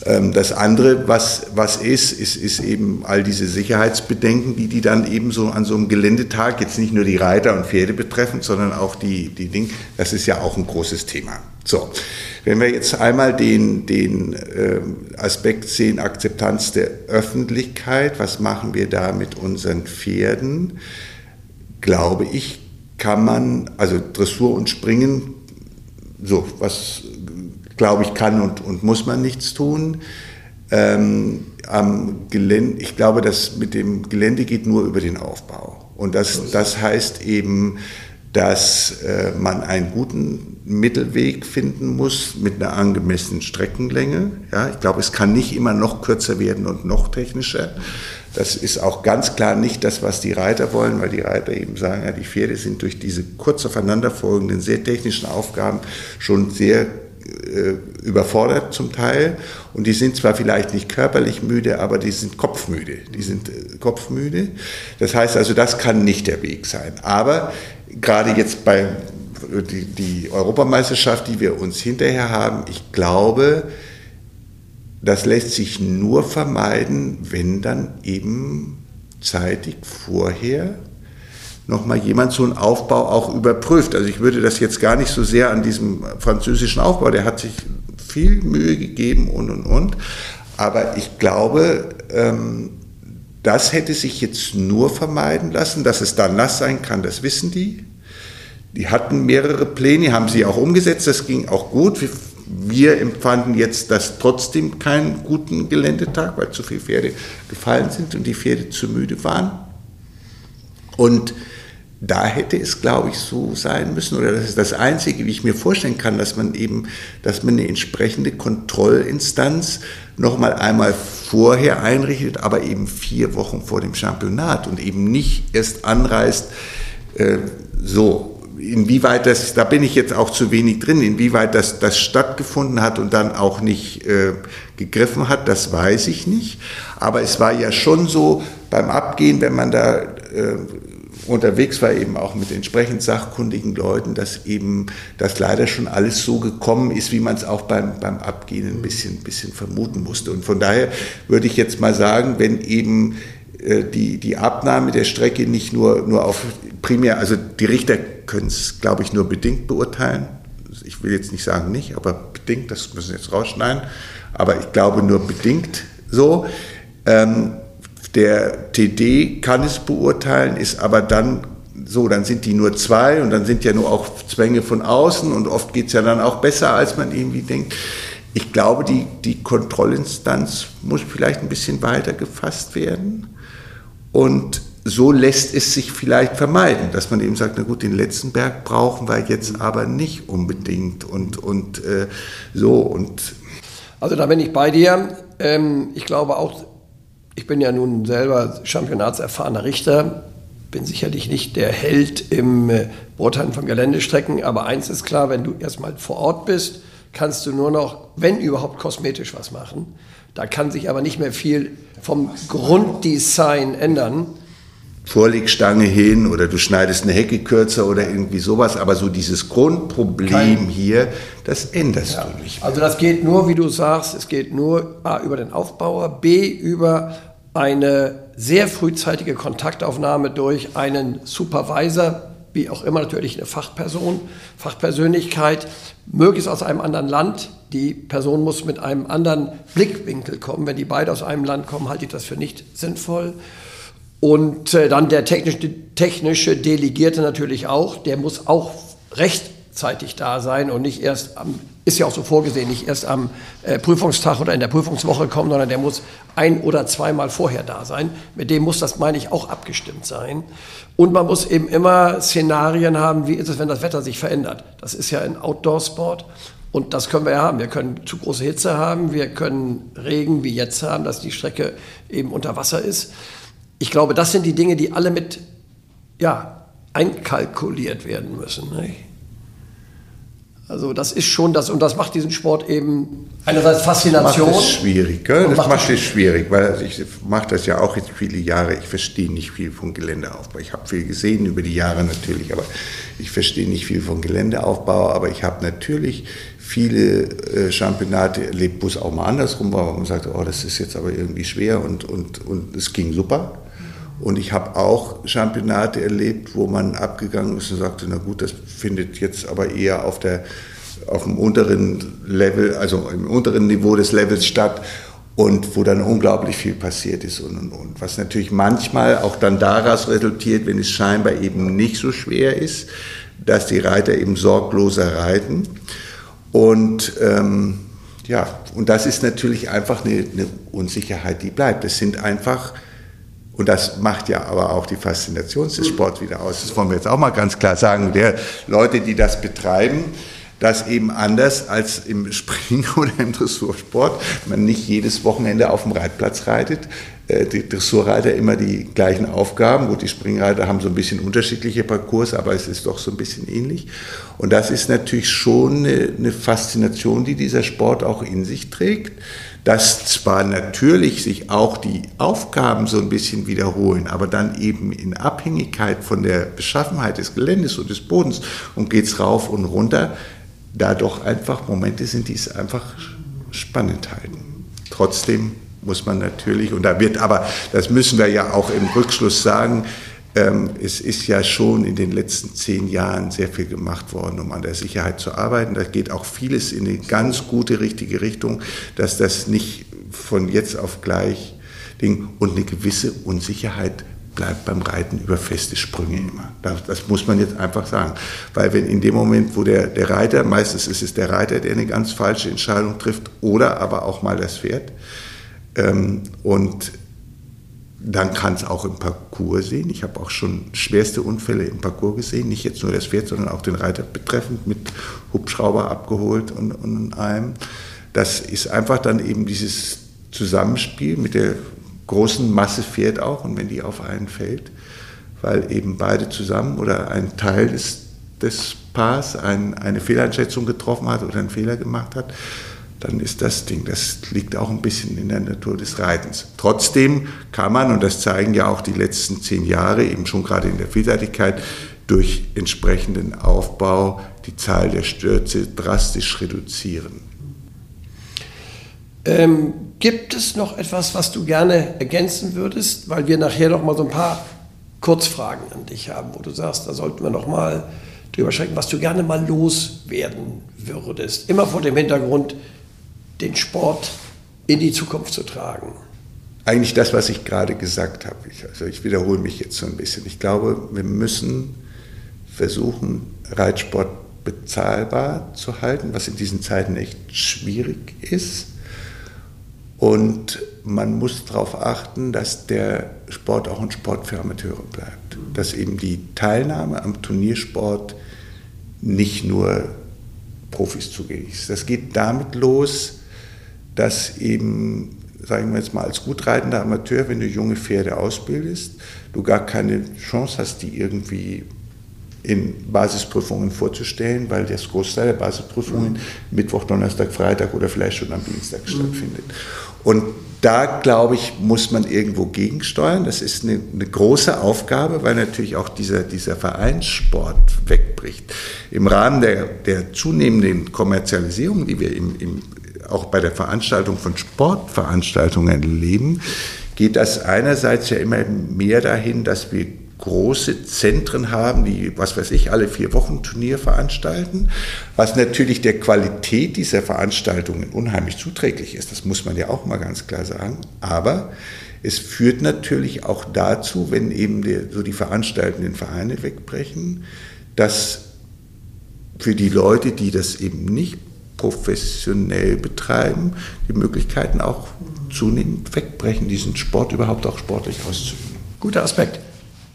Ähm, das andere, was, was ist, ist, ist eben all diese Sicherheitsbedenken, die die dann eben so an so einem Geländetag, jetzt nicht nur die Reiter und Pferde betreffen, sondern auch die, die Dinge, das ist ja auch ein großes Thema. So, wenn wir jetzt einmal den, den ähm, Aspekt sehen, Akzeptanz der Öffentlichkeit, was machen wir da mit unseren Pferden, glaube ich, kann man, also Dressur und Springen, so, was glaube ich, kann und, und muss man nichts tun. Ähm, am Gelände, ich glaube, das mit dem Gelände geht nur über den Aufbau. Und das, das heißt eben, dass äh, man einen guten Mittelweg finden muss mit einer angemessenen Streckenlänge. Ja, ich glaube, es kann nicht immer noch kürzer werden und noch technischer. Das ist auch ganz klar nicht das, was die Reiter wollen, weil die Reiter eben sagen, ja, die Pferde sind durch diese kurz aufeinanderfolgenden, sehr technischen Aufgaben schon sehr überfordert zum Teil und die sind zwar vielleicht nicht körperlich müde, aber die sind kopfmüde. Die sind äh, kopfmüde. Das heißt also, das kann nicht der Weg sein. Aber gerade jetzt bei die, die Europameisterschaft, die wir uns hinterher haben, ich glaube, das lässt sich nur vermeiden, wenn dann eben zeitig vorher nochmal jemand so einen Aufbau auch überprüft. Also ich würde das jetzt gar nicht so sehr an diesem französischen Aufbau, der hat sich viel Mühe gegeben und und und. Aber ich glaube, ähm, das hätte sich jetzt nur vermeiden lassen, dass es da nass sein kann, das wissen die. Die hatten mehrere Pläne, haben sie auch umgesetzt, das ging auch gut. Wir empfanden jetzt das trotzdem keinen guten Geländetag, weil zu viele Pferde gefallen sind und die Pferde zu müde waren. Und da hätte es, glaube ich, so sein müssen, oder das ist das Einzige, wie ich mir vorstellen kann, dass man eben, dass man eine entsprechende Kontrollinstanz nochmal einmal vorher einrichtet, aber eben vier Wochen vor dem Championat und eben nicht erst anreist, äh, so. Inwieweit das, da bin ich jetzt auch zu wenig drin, inwieweit das, das stattgefunden hat und dann auch nicht äh, gegriffen hat, das weiß ich nicht. Aber es war ja schon so beim Abgehen, wenn man da äh, unterwegs war, eben auch mit entsprechend sachkundigen Leuten, dass eben das leider schon alles so gekommen ist, wie man es auch beim, beim Abgehen ein bisschen, bisschen vermuten musste. Und von daher würde ich jetzt mal sagen, wenn eben äh, die, die Abnahme der Strecke nicht nur, nur auf primär, also die Richter können es, glaube ich, nur bedingt beurteilen. Ich will jetzt nicht sagen nicht, aber bedingt, das müssen wir jetzt rausschneiden. Aber ich glaube nur bedingt so. Ähm, der TD kann es beurteilen, ist aber dann so, dann sind die nur zwei und dann sind ja nur auch Zwänge von außen und oft geht es ja dann auch besser, als man irgendwie denkt. Ich glaube, die, die Kontrollinstanz muss vielleicht ein bisschen weiter gefasst werden und so lässt es sich vielleicht vermeiden, dass man eben sagt, na gut, den letzten Berg brauchen wir jetzt aber nicht unbedingt und, und äh, so und. Also da bin ich bei dir. Ähm, ich glaube auch, ich bin ja nun selber championatserfahrener Richter, bin sicherlich nicht der Held im äh, Beurteilen von Geländestrecken, aber eins ist klar, wenn du erstmal vor Ort bist, kannst du nur noch, wenn überhaupt, kosmetisch was machen. Da kann sich aber nicht mehr viel vom Grunddesign ändern. Vorlegstange hin oder du schneidest eine Hecke kürzer oder irgendwie sowas, aber so dieses Grundproblem Kein, hier, das änderst ja. du nicht. Mehr. Also das geht nur, wie du sagst, es geht nur A über den Aufbauer, B über eine sehr frühzeitige Kontaktaufnahme durch einen Supervisor, wie auch immer natürlich eine Fachperson, Fachpersönlichkeit, möglichst aus einem anderen Land. Die Person muss mit einem anderen Blickwinkel kommen. Wenn die beide aus einem Land kommen, halte ich das für nicht sinnvoll. Und äh, dann der technische, technische Delegierte natürlich auch, der muss auch rechtzeitig da sein und nicht erst am, ist ja auch so vorgesehen, nicht erst am äh, Prüfungstag oder in der Prüfungswoche kommen, sondern der muss ein oder zweimal vorher da sein. Mit dem muss das, meine ich, auch abgestimmt sein. Und man muss eben immer Szenarien haben, wie ist es, wenn das Wetter sich verändert. Das ist ja ein Outdoor-Sport. Und das können wir ja haben. Wir können zu große Hitze haben, wir können Regen wie jetzt haben, dass die Strecke eben unter Wasser ist ich glaube, das sind die Dinge, die alle mit ja, einkalkuliert werden müssen. Nicht? Also das ist schon das, und das macht diesen Sport eben einerseits Faszination. Das macht es schwierig, gell? das macht, macht es schwierig, weil ich mache das ja auch jetzt viele Jahre. Ich verstehe nicht viel von Geländeaufbau. Ich habe viel gesehen über die Jahre natürlich, aber ich verstehe nicht viel von Geländeaufbau. Aber ich habe natürlich viele äh, Championate erlebt, wo es auch mal andersrum war, wo man sagte, oh, das ist jetzt aber irgendwie schwer und, und, und es ging super. Und ich habe auch Championate erlebt, wo man abgegangen ist und sagte, na gut, das findet jetzt aber eher auf, der, auf dem unteren Level, also im unteren Niveau des Levels statt und wo dann unglaublich viel passiert ist und, und, und. Was natürlich manchmal auch dann daraus resultiert, wenn es scheinbar eben nicht so schwer ist, dass die Reiter eben sorgloser reiten. Und ähm, ja, und das ist natürlich einfach eine, eine Unsicherheit, die bleibt. Es sind einfach und das macht ja aber auch die Faszination des Sports wieder aus. Das wollen wir jetzt auch mal ganz klar sagen. Der Leute, die das betreiben, das eben anders als im Springen oder im Dressursport, man nicht jedes Wochenende auf dem Reitplatz reitet. Äh, die Dressurreiter immer die gleichen Aufgaben. Gut, die Springreiter haben so ein bisschen unterschiedliche Parcours, aber es ist doch so ein bisschen ähnlich. Und das ist natürlich schon eine Faszination, die dieser Sport auch in sich trägt dass zwar natürlich sich auch die Aufgaben so ein bisschen wiederholen, aber dann eben in Abhängigkeit von der Beschaffenheit des Geländes und des Bodens und geht es rauf und runter, da doch einfach Momente sind, die es einfach spannend halten. trotzdem muss man natürlich, und da wird aber, das müssen wir ja auch im Rückschluss sagen, ähm, es ist ja schon in den letzten zehn Jahren sehr viel gemacht worden, um an der Sicherheit zu arbeiten. Da geht auch vieles in eine ganz gute, richtige Richtung, dass das nicht von jetzt auf gleich Ding und eine gewisse Unsicherheit bleibt beim Reiten über feste Sprünge immer. Das, das, muss man jetzt einfach sagen. Weil wenn in dem Moment, wo der, der Reiter, meistens ist es der Reiter, der eine ganz falsche Entscheidung trifft, oder aber auch mal das Pferd, ähm, und dann kann es auch im Parcours sehen. Ich habe auch schon schwerste Unfälle im Parcours gesehen, nicht jetzt nur das Pferd, sondern auch den Reiter betreffend, mit Hubschrauber abgeholt und, und allem. Das ist einfach dann eben dieses Zusammenspiel mit der großen Masse Pferd auch und wenn die auf einen fällt, weil eben beide zusammen oder ein Teil des, des Paars ein, eine Fehleinschätzung getroffen hat oder einen Fehler gemacht hat, dann ist das Ding, das liegt auch ein bisschen in der Natur des Reitens. Trotzdem kann man, und das zeigen ja auch die letzten zehn Jahre, eben schon gerade in der Vielseitigkeit, durch entsprechenden Aufbau die Zahl der Stürze drastisch reduzieren. Ähm, gibt es noch etwas, was du gerne ergänzen würdest, weil wir nachher noch mal so ein paar Kurzfragen an dich haben, wo du sagst, da sollten wir noch mal drüber sprechen, was du gerne mal loswerden würdest. Immer vor dem Hintergrund, den Sport in die Zukunft zu tragen? Eigentlich das, was ich gerade gesagt habe. Ich, also ich wiederhole mich jetzt so ein bisschen. Ich glaube, wir müssen versuchen, Reitsport bezahlbar zu halten, was in diesen Zeiten echt schwierig ist. Und man muss darauf achten, dass der Sport auch ein Sport für Amateure bleibt. Dass eben die Teilnahme am Turniersport nicht nur Profis zugänglich ist. Das geht damit los, dass eben, sagen wir jetzt mal, als gut reitender Amateur, wenn du junge Pferde ausbildest, du gar keine Chance hast, die irgendwie in Basisprüfungen vorzustellen, weil das Großteil der Basisprüfungen mhm. Mittwoch, Donnerstag, Freitag oder vielleicht schon am Dienstag mhm. stattfindet. Und da, glaube ich, muss man irgendwo gegensteuern. Das ist eine, eine, große Aufgabe, weil natürlich auch dieser, dieser Vereinssport wegbricht. Im Rahmen der, der zunehmenden Kommerzialisierung, die wir im, im auch bei der Veranstaltung von Sportveranstaltungen erleben, geht das einerseits ja immer mehr dahin, dass wir große Zentren haben, die, was weiß ich, alle vier Wochen Turnier veranstalten, was natürlich der Qualität dieser Veranstaltungen unheimlich zuträglich ist. Das muss man ja auch mal ganz klar sagen. Aber es führt natürlich auch dazu, wenn eben die, so die veranstaltenden Vereine wegbrechen, dass für die Leute, die das eben nicht professionell betreiben, die Möglichkeiten auch zunehmend wegbrechen, diesen Sport überhaupt auch sportlich auszuüben. Guter Aspekt.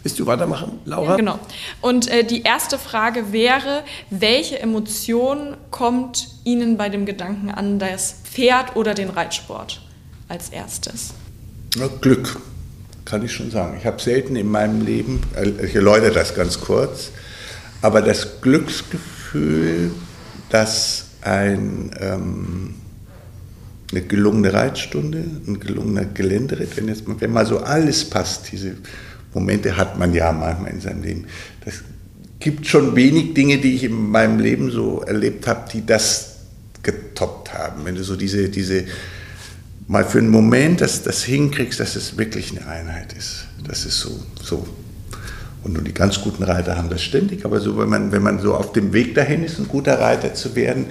Willst du weitermachen, Laura? Ja, genau. Und äh, die erste Frage wäre, welche Emotion kommt Ihnen bei dem Gedanken an das Pferd oder den Reitsport als erstes? Ja, Glück, kann ich schon sagen. Ich habe selten in meinem Leben, äh, ich erläutere das ganz kurz, aber das Glücksgefühl, dass ein, ähm, eine gelungene Reitstunde, ein gelungener Geländeritt, wenn, jetzt, wenn mal so alles passt, diese Momente hat man ja manchmal in seinem Leben. Das gibt schon wenig Dinge, die ich in meinem Leben so erlebt habe, die das getoppt haben. Wenn du so diese, diese mal für einen Moment das, das hinkriegst, dass es wirklich eine Einheit ist. Das ist so, so. Und nur die ganz guten Reiter haben das ständig, aber so, wenn man, wenn man so auf dem Weg dahin ist, ein guter Reiter zu werden,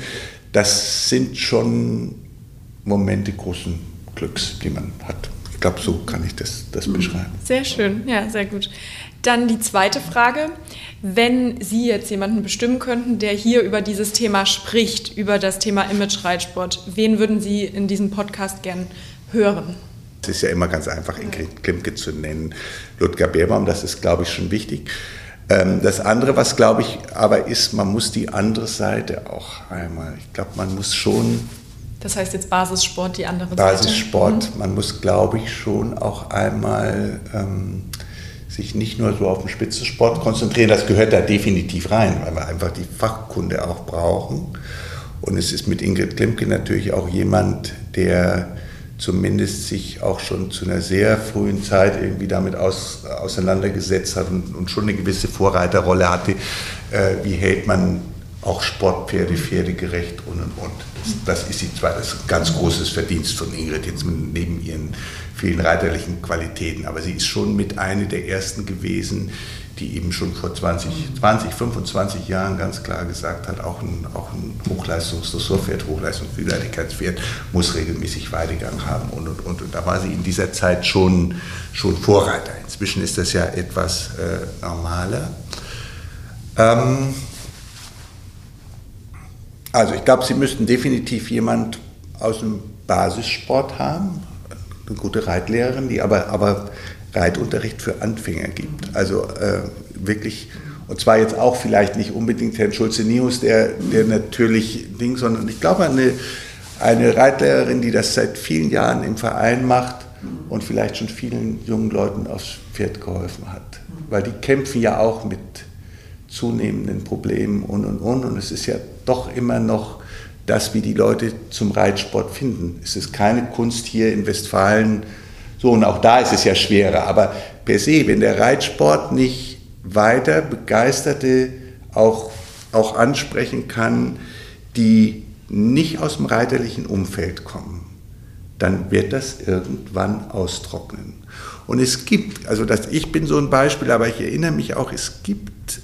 das sind schon Momente großen Glücks, die man hat. Ich glaube, so kann ich das, das mhm. beschreiben. Sehr schön, ja, sehr gut. Dann die zweite Frage. Wenn Sie jetzt jemanden bestimmen könnten, der hier über dieses Thema spricht, über das Thema Image-Reitsport, wen würden Sie in diesem Podcast gern hören? Es ist ja immer ganz einfach, Ingrid Klimke zu nennen. Ludger Beerbaum, das ist, glaube ich, schon wichtig. Ähm, das andere, was glaube ich aber ist, man muss die andere Seite auch einmal, ich glaube, man muss schon. Das heißt jetzt Basissport, die andere Basissport, Seite? Basissport, mhm. man muss glaube ich schon auch einmal ähm, sich nicht nur so auf den Spitzensport konzentrieren, das gehört da definitiv rein, weil wir einfach die Fachkunde auch brauchen. Und es ist mit Ingrid Klimke natürlich auch jemand, der zumindest sich auch schon zu einer sehr frühen Zeit irgendwie damit aus, auseinandergesetzt hat und, und, schon eine gewisse Vorreiterrolle hatte. Äh, wie hält man auch Sportpferde, pferdegerecht und und und. Das, das ist die zweite, das ganz großes Verdienst von Ingrid, jetzt neben ihren vielen reiterlichen Qualitäten. Aber sie ist schon mit einer der ersten gewesen, die eben schon vor 20, 20 25 Jahren ganz klar gesagt hat, auch ein, auch ein Hochleistungs-Dressurpferd, Hochleistungsvielseitigkeitspferd muss regelmäßig Weidegang haben und, und, und. Und da war sie in dieser Zeit schon, schon Vorreiter. Inzwischen ist das ja etwas äh, normaler. Ähm, also ich glaube, Sie müssten definitiv jemand aus dem Basissport haben, eine gute Reitlehrerin, die aber, aber Reitunterricht für Anfänger gibt. Also äh, wirklich, und zwar jetzt auch vielleicht nicht unbedingt Herrn Schulze-Nius, der, der natürlich Ding, sondern ich glaube eine, eine Reitlehrerin, die das seit vielen Jahren im Verein macht und vielleicht schon vielen jungen Leuten aufs Pferd geholfen hat. Weil die kämpfen ja auch mit zunehmenden Problemen und und und. Und es ist ja doch immer noch das, wie die Leute zum Reitsport finden. Es ist keine Kunst hier in Westfalen, so und auch da ist es ja schwerer, aber per se, wenn der Reitsport nicht weiter Begeisterte auch, auch ansprechen kann, die nicht aus dem reiterlichen Umfeld kommen, dann wird das irgendwann austrocknen. Und es gibt, also das, ich bin so ein Beispiel, aber ich erinnere mich auch, es gibt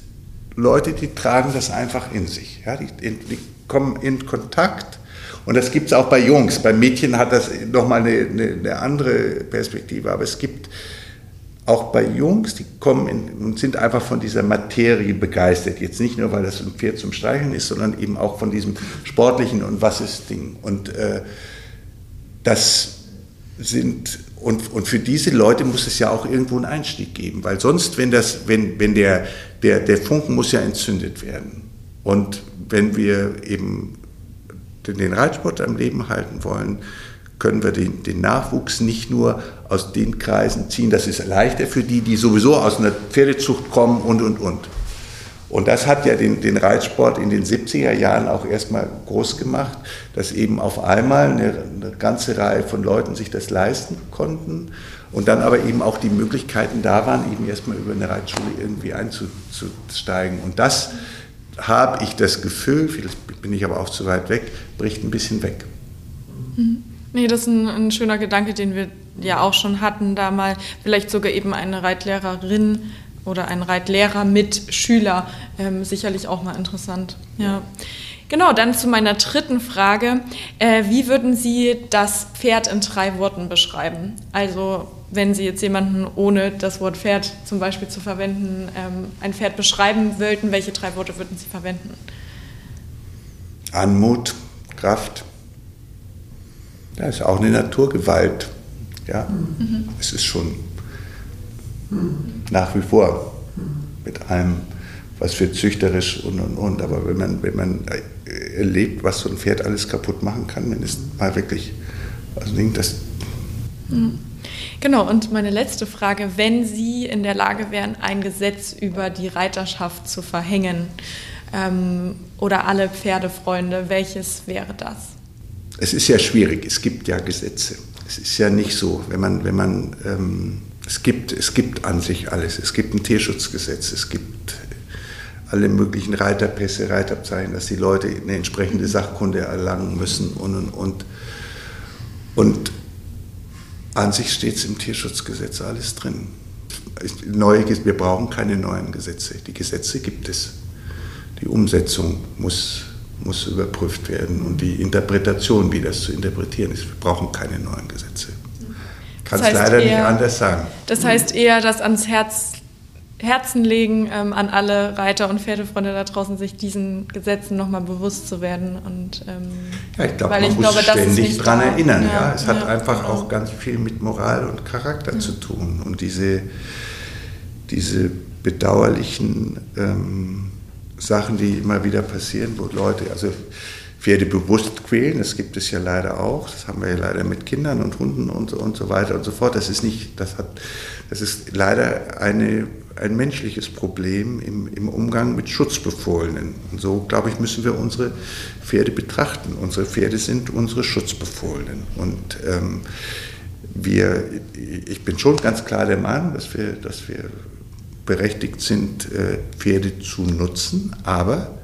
Leute, die tragen das einfach in sich. Ja, die, die kommen in Kontakt. Und das gibt es auch bei Jungs. Bei Mädchen hat das nochmal eine, eine, eine andere Perspektive. Aber es gibt auch bei Jungs, die kommen in, und sind einfach von dieser Materie begeistert. Jetzt nicht nur, weil das ein Pferd zum Streicheln ist, sondern eben auch von diesem sportlichen und was ist Ding. Und äh, das sind und, und für diese Leute muss es ja auch irgendwo einen Einstieg geben, weil sonst, wenn, das, wenn, wenn der, der, der Funken muss ja entzündet werden. Und wenn wir eben den Reitsport am Leben halten wollen, können wir den, den, Nachwuchs nicht nur aus den Kreisen ziehen, das ist leichter für die, die sowieso aus einer Pferdezucht kommen und, und, und. Und das hat ja den, den Reitsport in den 70er Jahren auch erstmal groß gemacht, dass eben auf einmal eine, eine, ganze Reihe von Leuten sich das leisten konnten und dann aber eben auch die Möglichkeiten da waren, eben erstmal über eine Reitschule irgendwie einzusteigen. Und das habe ich das Gefühl, vielleicht bin ich aber auch zu weit weg, bricht ein bisschen weg. Mhm. Nee, das ist ein, ein, schöner Gedanke, den wir ja auch schon hatten, da mal vielleicht sogar eben eine Reitlehrerin oder ein Reitlehrer mit Schüler. Ähm, sicherlich auch mal interessant. Ja. Genau, dann zu meiner dritten Frage. Äh, wie würden Sie das Pferd in drei Worten beschreiben? Also, wenn Sie jetzt jemanden ohne das Wort Pferd zum Beispiel zu verwenden, ähm, ein Pferd beschreiben wollten, welche drei Worte würden Sie verwenden? Anmut, Kraft. Das ist auch eine Naturgewalt. Ja, mhm. es ist schon nach wie vor. Mit allem, was für züchterisch und und und. Aber wenn man, wenn man erlebt, was so ein Pferd alles kaputt machen kann, wenn es mal wirklich, also das. Hm. Genau, und meine letzte Frage, wenn Sie in der Lage wären, ein Gesetz über die Reiterschaft zu verhängen ähm, oder alle Pferdefreunde, welches wäre das? Es ist ja schwierig, es gibt ja Gesetze. Es ist ja nicht so, wenn man, wenn man ähm, es gibt, es gibt an sich alles. Es gibt ein Tierschutzgesetz, es gibt alle möglichen Reiterpässe, Reitabzeichen, dass die Leute eine entsprechende Sachkunde erlangen müssen und und und. Und an sich steht es im Tierschutzgesetz alles drin. Neue, wir brauchen keine neuen Gesetze. Die Gesetze gibt es. Die Umsetzung muss, muss überprüft werden und die Interpretation, wie das zu interpretieren ist. Wir brauchen keine neuen Gesetze. Kann es leider eher, nicht anders sagen. Das heißt eher, das ans Herz, Herzen legen, ähm, an alle Reiter und Pferdefreunde da draußen, sich diesen Gesetzen nochmal bewusst zu werden. Und, ähm, ja, ich glaube, man ich muss glaube, ständig daran erinnern. Ja, ja. Es ja, hat einfach genau. auch ganz viel mit Moral und Charakter zu tun. Und diese, diese bedauerlichen ähm, Sachen, die immer wieder passieren, wo Leute, also Pferde bewusst quälen, das gibt es ja leider auch, das haben wir ja leider mit Kindern und Hunden und so, und so weiter und so fort. Das ist nicht, das hat, das ist leider eine, ein menschliches Problem im, im Umgang mit Schutzbefohlenen. Und so, glaube ich, müssen wir unsere Pferde betrachten. Unsere Pferde sind unsere Schutzbefohlenen. Und ähm, wir, ich bin schon ganz klar der Meinung, dass wir, dass wir berechtigt sind, äh, Pferde zu nutzen, aber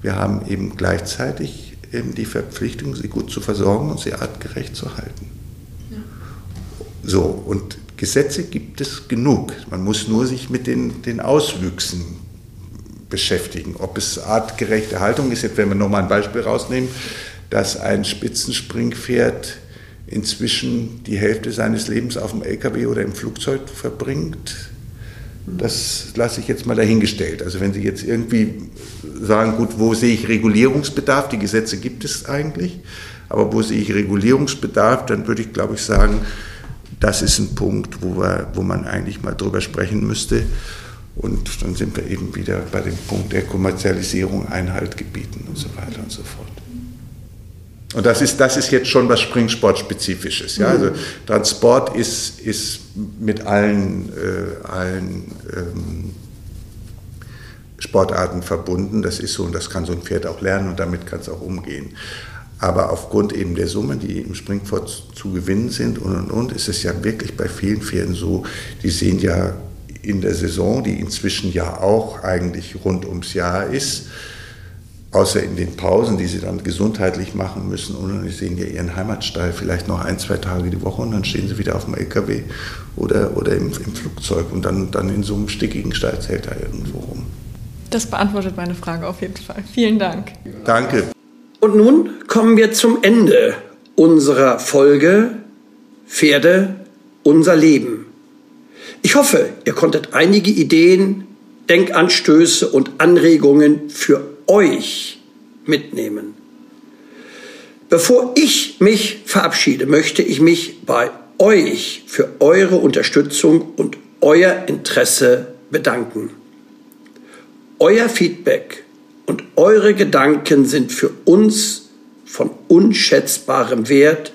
wir haben eben gleichzeitig eben die Verpflichtung, sie gut zu versorgen und sie artgerecht zu halten. Ja. So, und Gesetze gibt es genug. Man muss nur sich mit den, den Auswüchsen beschäftigen. Ob es artgerechte Haltung ist, jetzt wenn wir nochmal ein Beispiel rausnehmen, dass ein Spitzenspringpferd inzwischen die Hälfte seines Lebens auf dem LKW oder im Flugzeug verbringt, das lasse ich jetzt mal dahingestellt. Also wenn Sie jetzt irgendwie sagen, gut, wo sehe ich Regulierungsbedarf? Die Gesetze gibt es eigentlich, aber wo sehe ich Regulierungsbedarf? Dann würde ich, glaube ich, sagen, das ist ein Punkt, wo, wir, wo man eigentlich mal drüber sprechen müsste. Und dann sind wir eben wieder bei dem Punkt der Kommerzialisierung, Einhalt gebieten und so weiter und so fort. Und das ist, das ist jetzt schon was Springsportspezifisches. Ja? Also Transport ist, ist mit allen, äh, allen ähm, Sportarten verbunden. Das ist so und das kann so ein Pferd auch lernen und damit kann es auch umgehen. Aber aufgrund eben der Summen, die im Springpferd zu gewinnen sind und und und, ist es ja wirklich bei vielen Pferden so, die sehen ja in der Saison, die inzwischen ja auch eigentlich rund ums Jahr ist, außer in den Pausen, die sie dann gesundheitlich machen müssen, und sie sehen ja ihren Heimatstall vielleicht noch ein, zwei Tage die Woche und dann stehen sie wieder auf dem LKW oder, oder im, im Flugzeug und dann, dann in so einem stickigen Stallzelt da irgendwo rum. Das beantwortet meine Frage auf jeden Fall. Vielen Dank. Danke. Und nun kommen wir zum Ende unserer Folge Pferde, unser Leben. Ich hoffe, ihr konntet einige Ideen, Denkanstöße und Anregungen für euch mitnehmen. Bevor ich mich verabschiede, möchte ich mich bei euch für eure Unterstützung und euer Interesse bedanken. Euer Feedback und eure Gedanken sind für uns von unschätzbarem Wert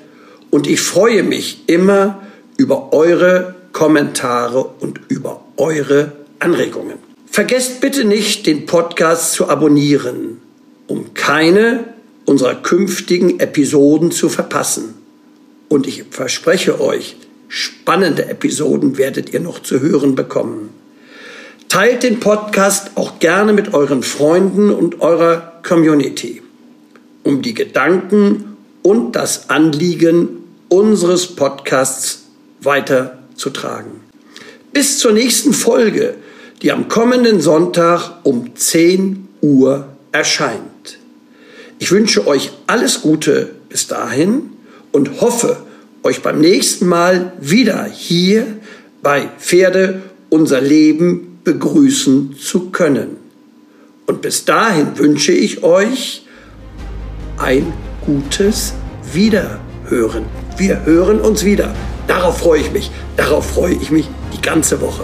und ich freue mich immer über eure Kommentare und über eure Anregungen. Vergesst bitte nicht, den Podcast zu abonnieren, um keine unserer künftigen Episoden zu verpassen. Und ich verspreche euch, spannende Episoden werdet ihr noch zu hören bekommen. Teilt den Podcast auch gerne mit euren Freunden und eurer Community, um die Gedanken und das Anliegen unseres Podcasts weiterzutragen. Bis zur nächsten Folge, die am kommenden Sonntag um 10 Uhr erscheint. Ich wünsche euch alles Gute bis dahin und hoffe, euch beim nächsten Mal wieder hier bei Pferde unser Leben begrüßen zu können. Und bis dahin wünsche ich euch ein gutes Wiederhören. Wir hören uns wieder. Darauf freue ich mich. Darauf freue ich mich die ganze Woche.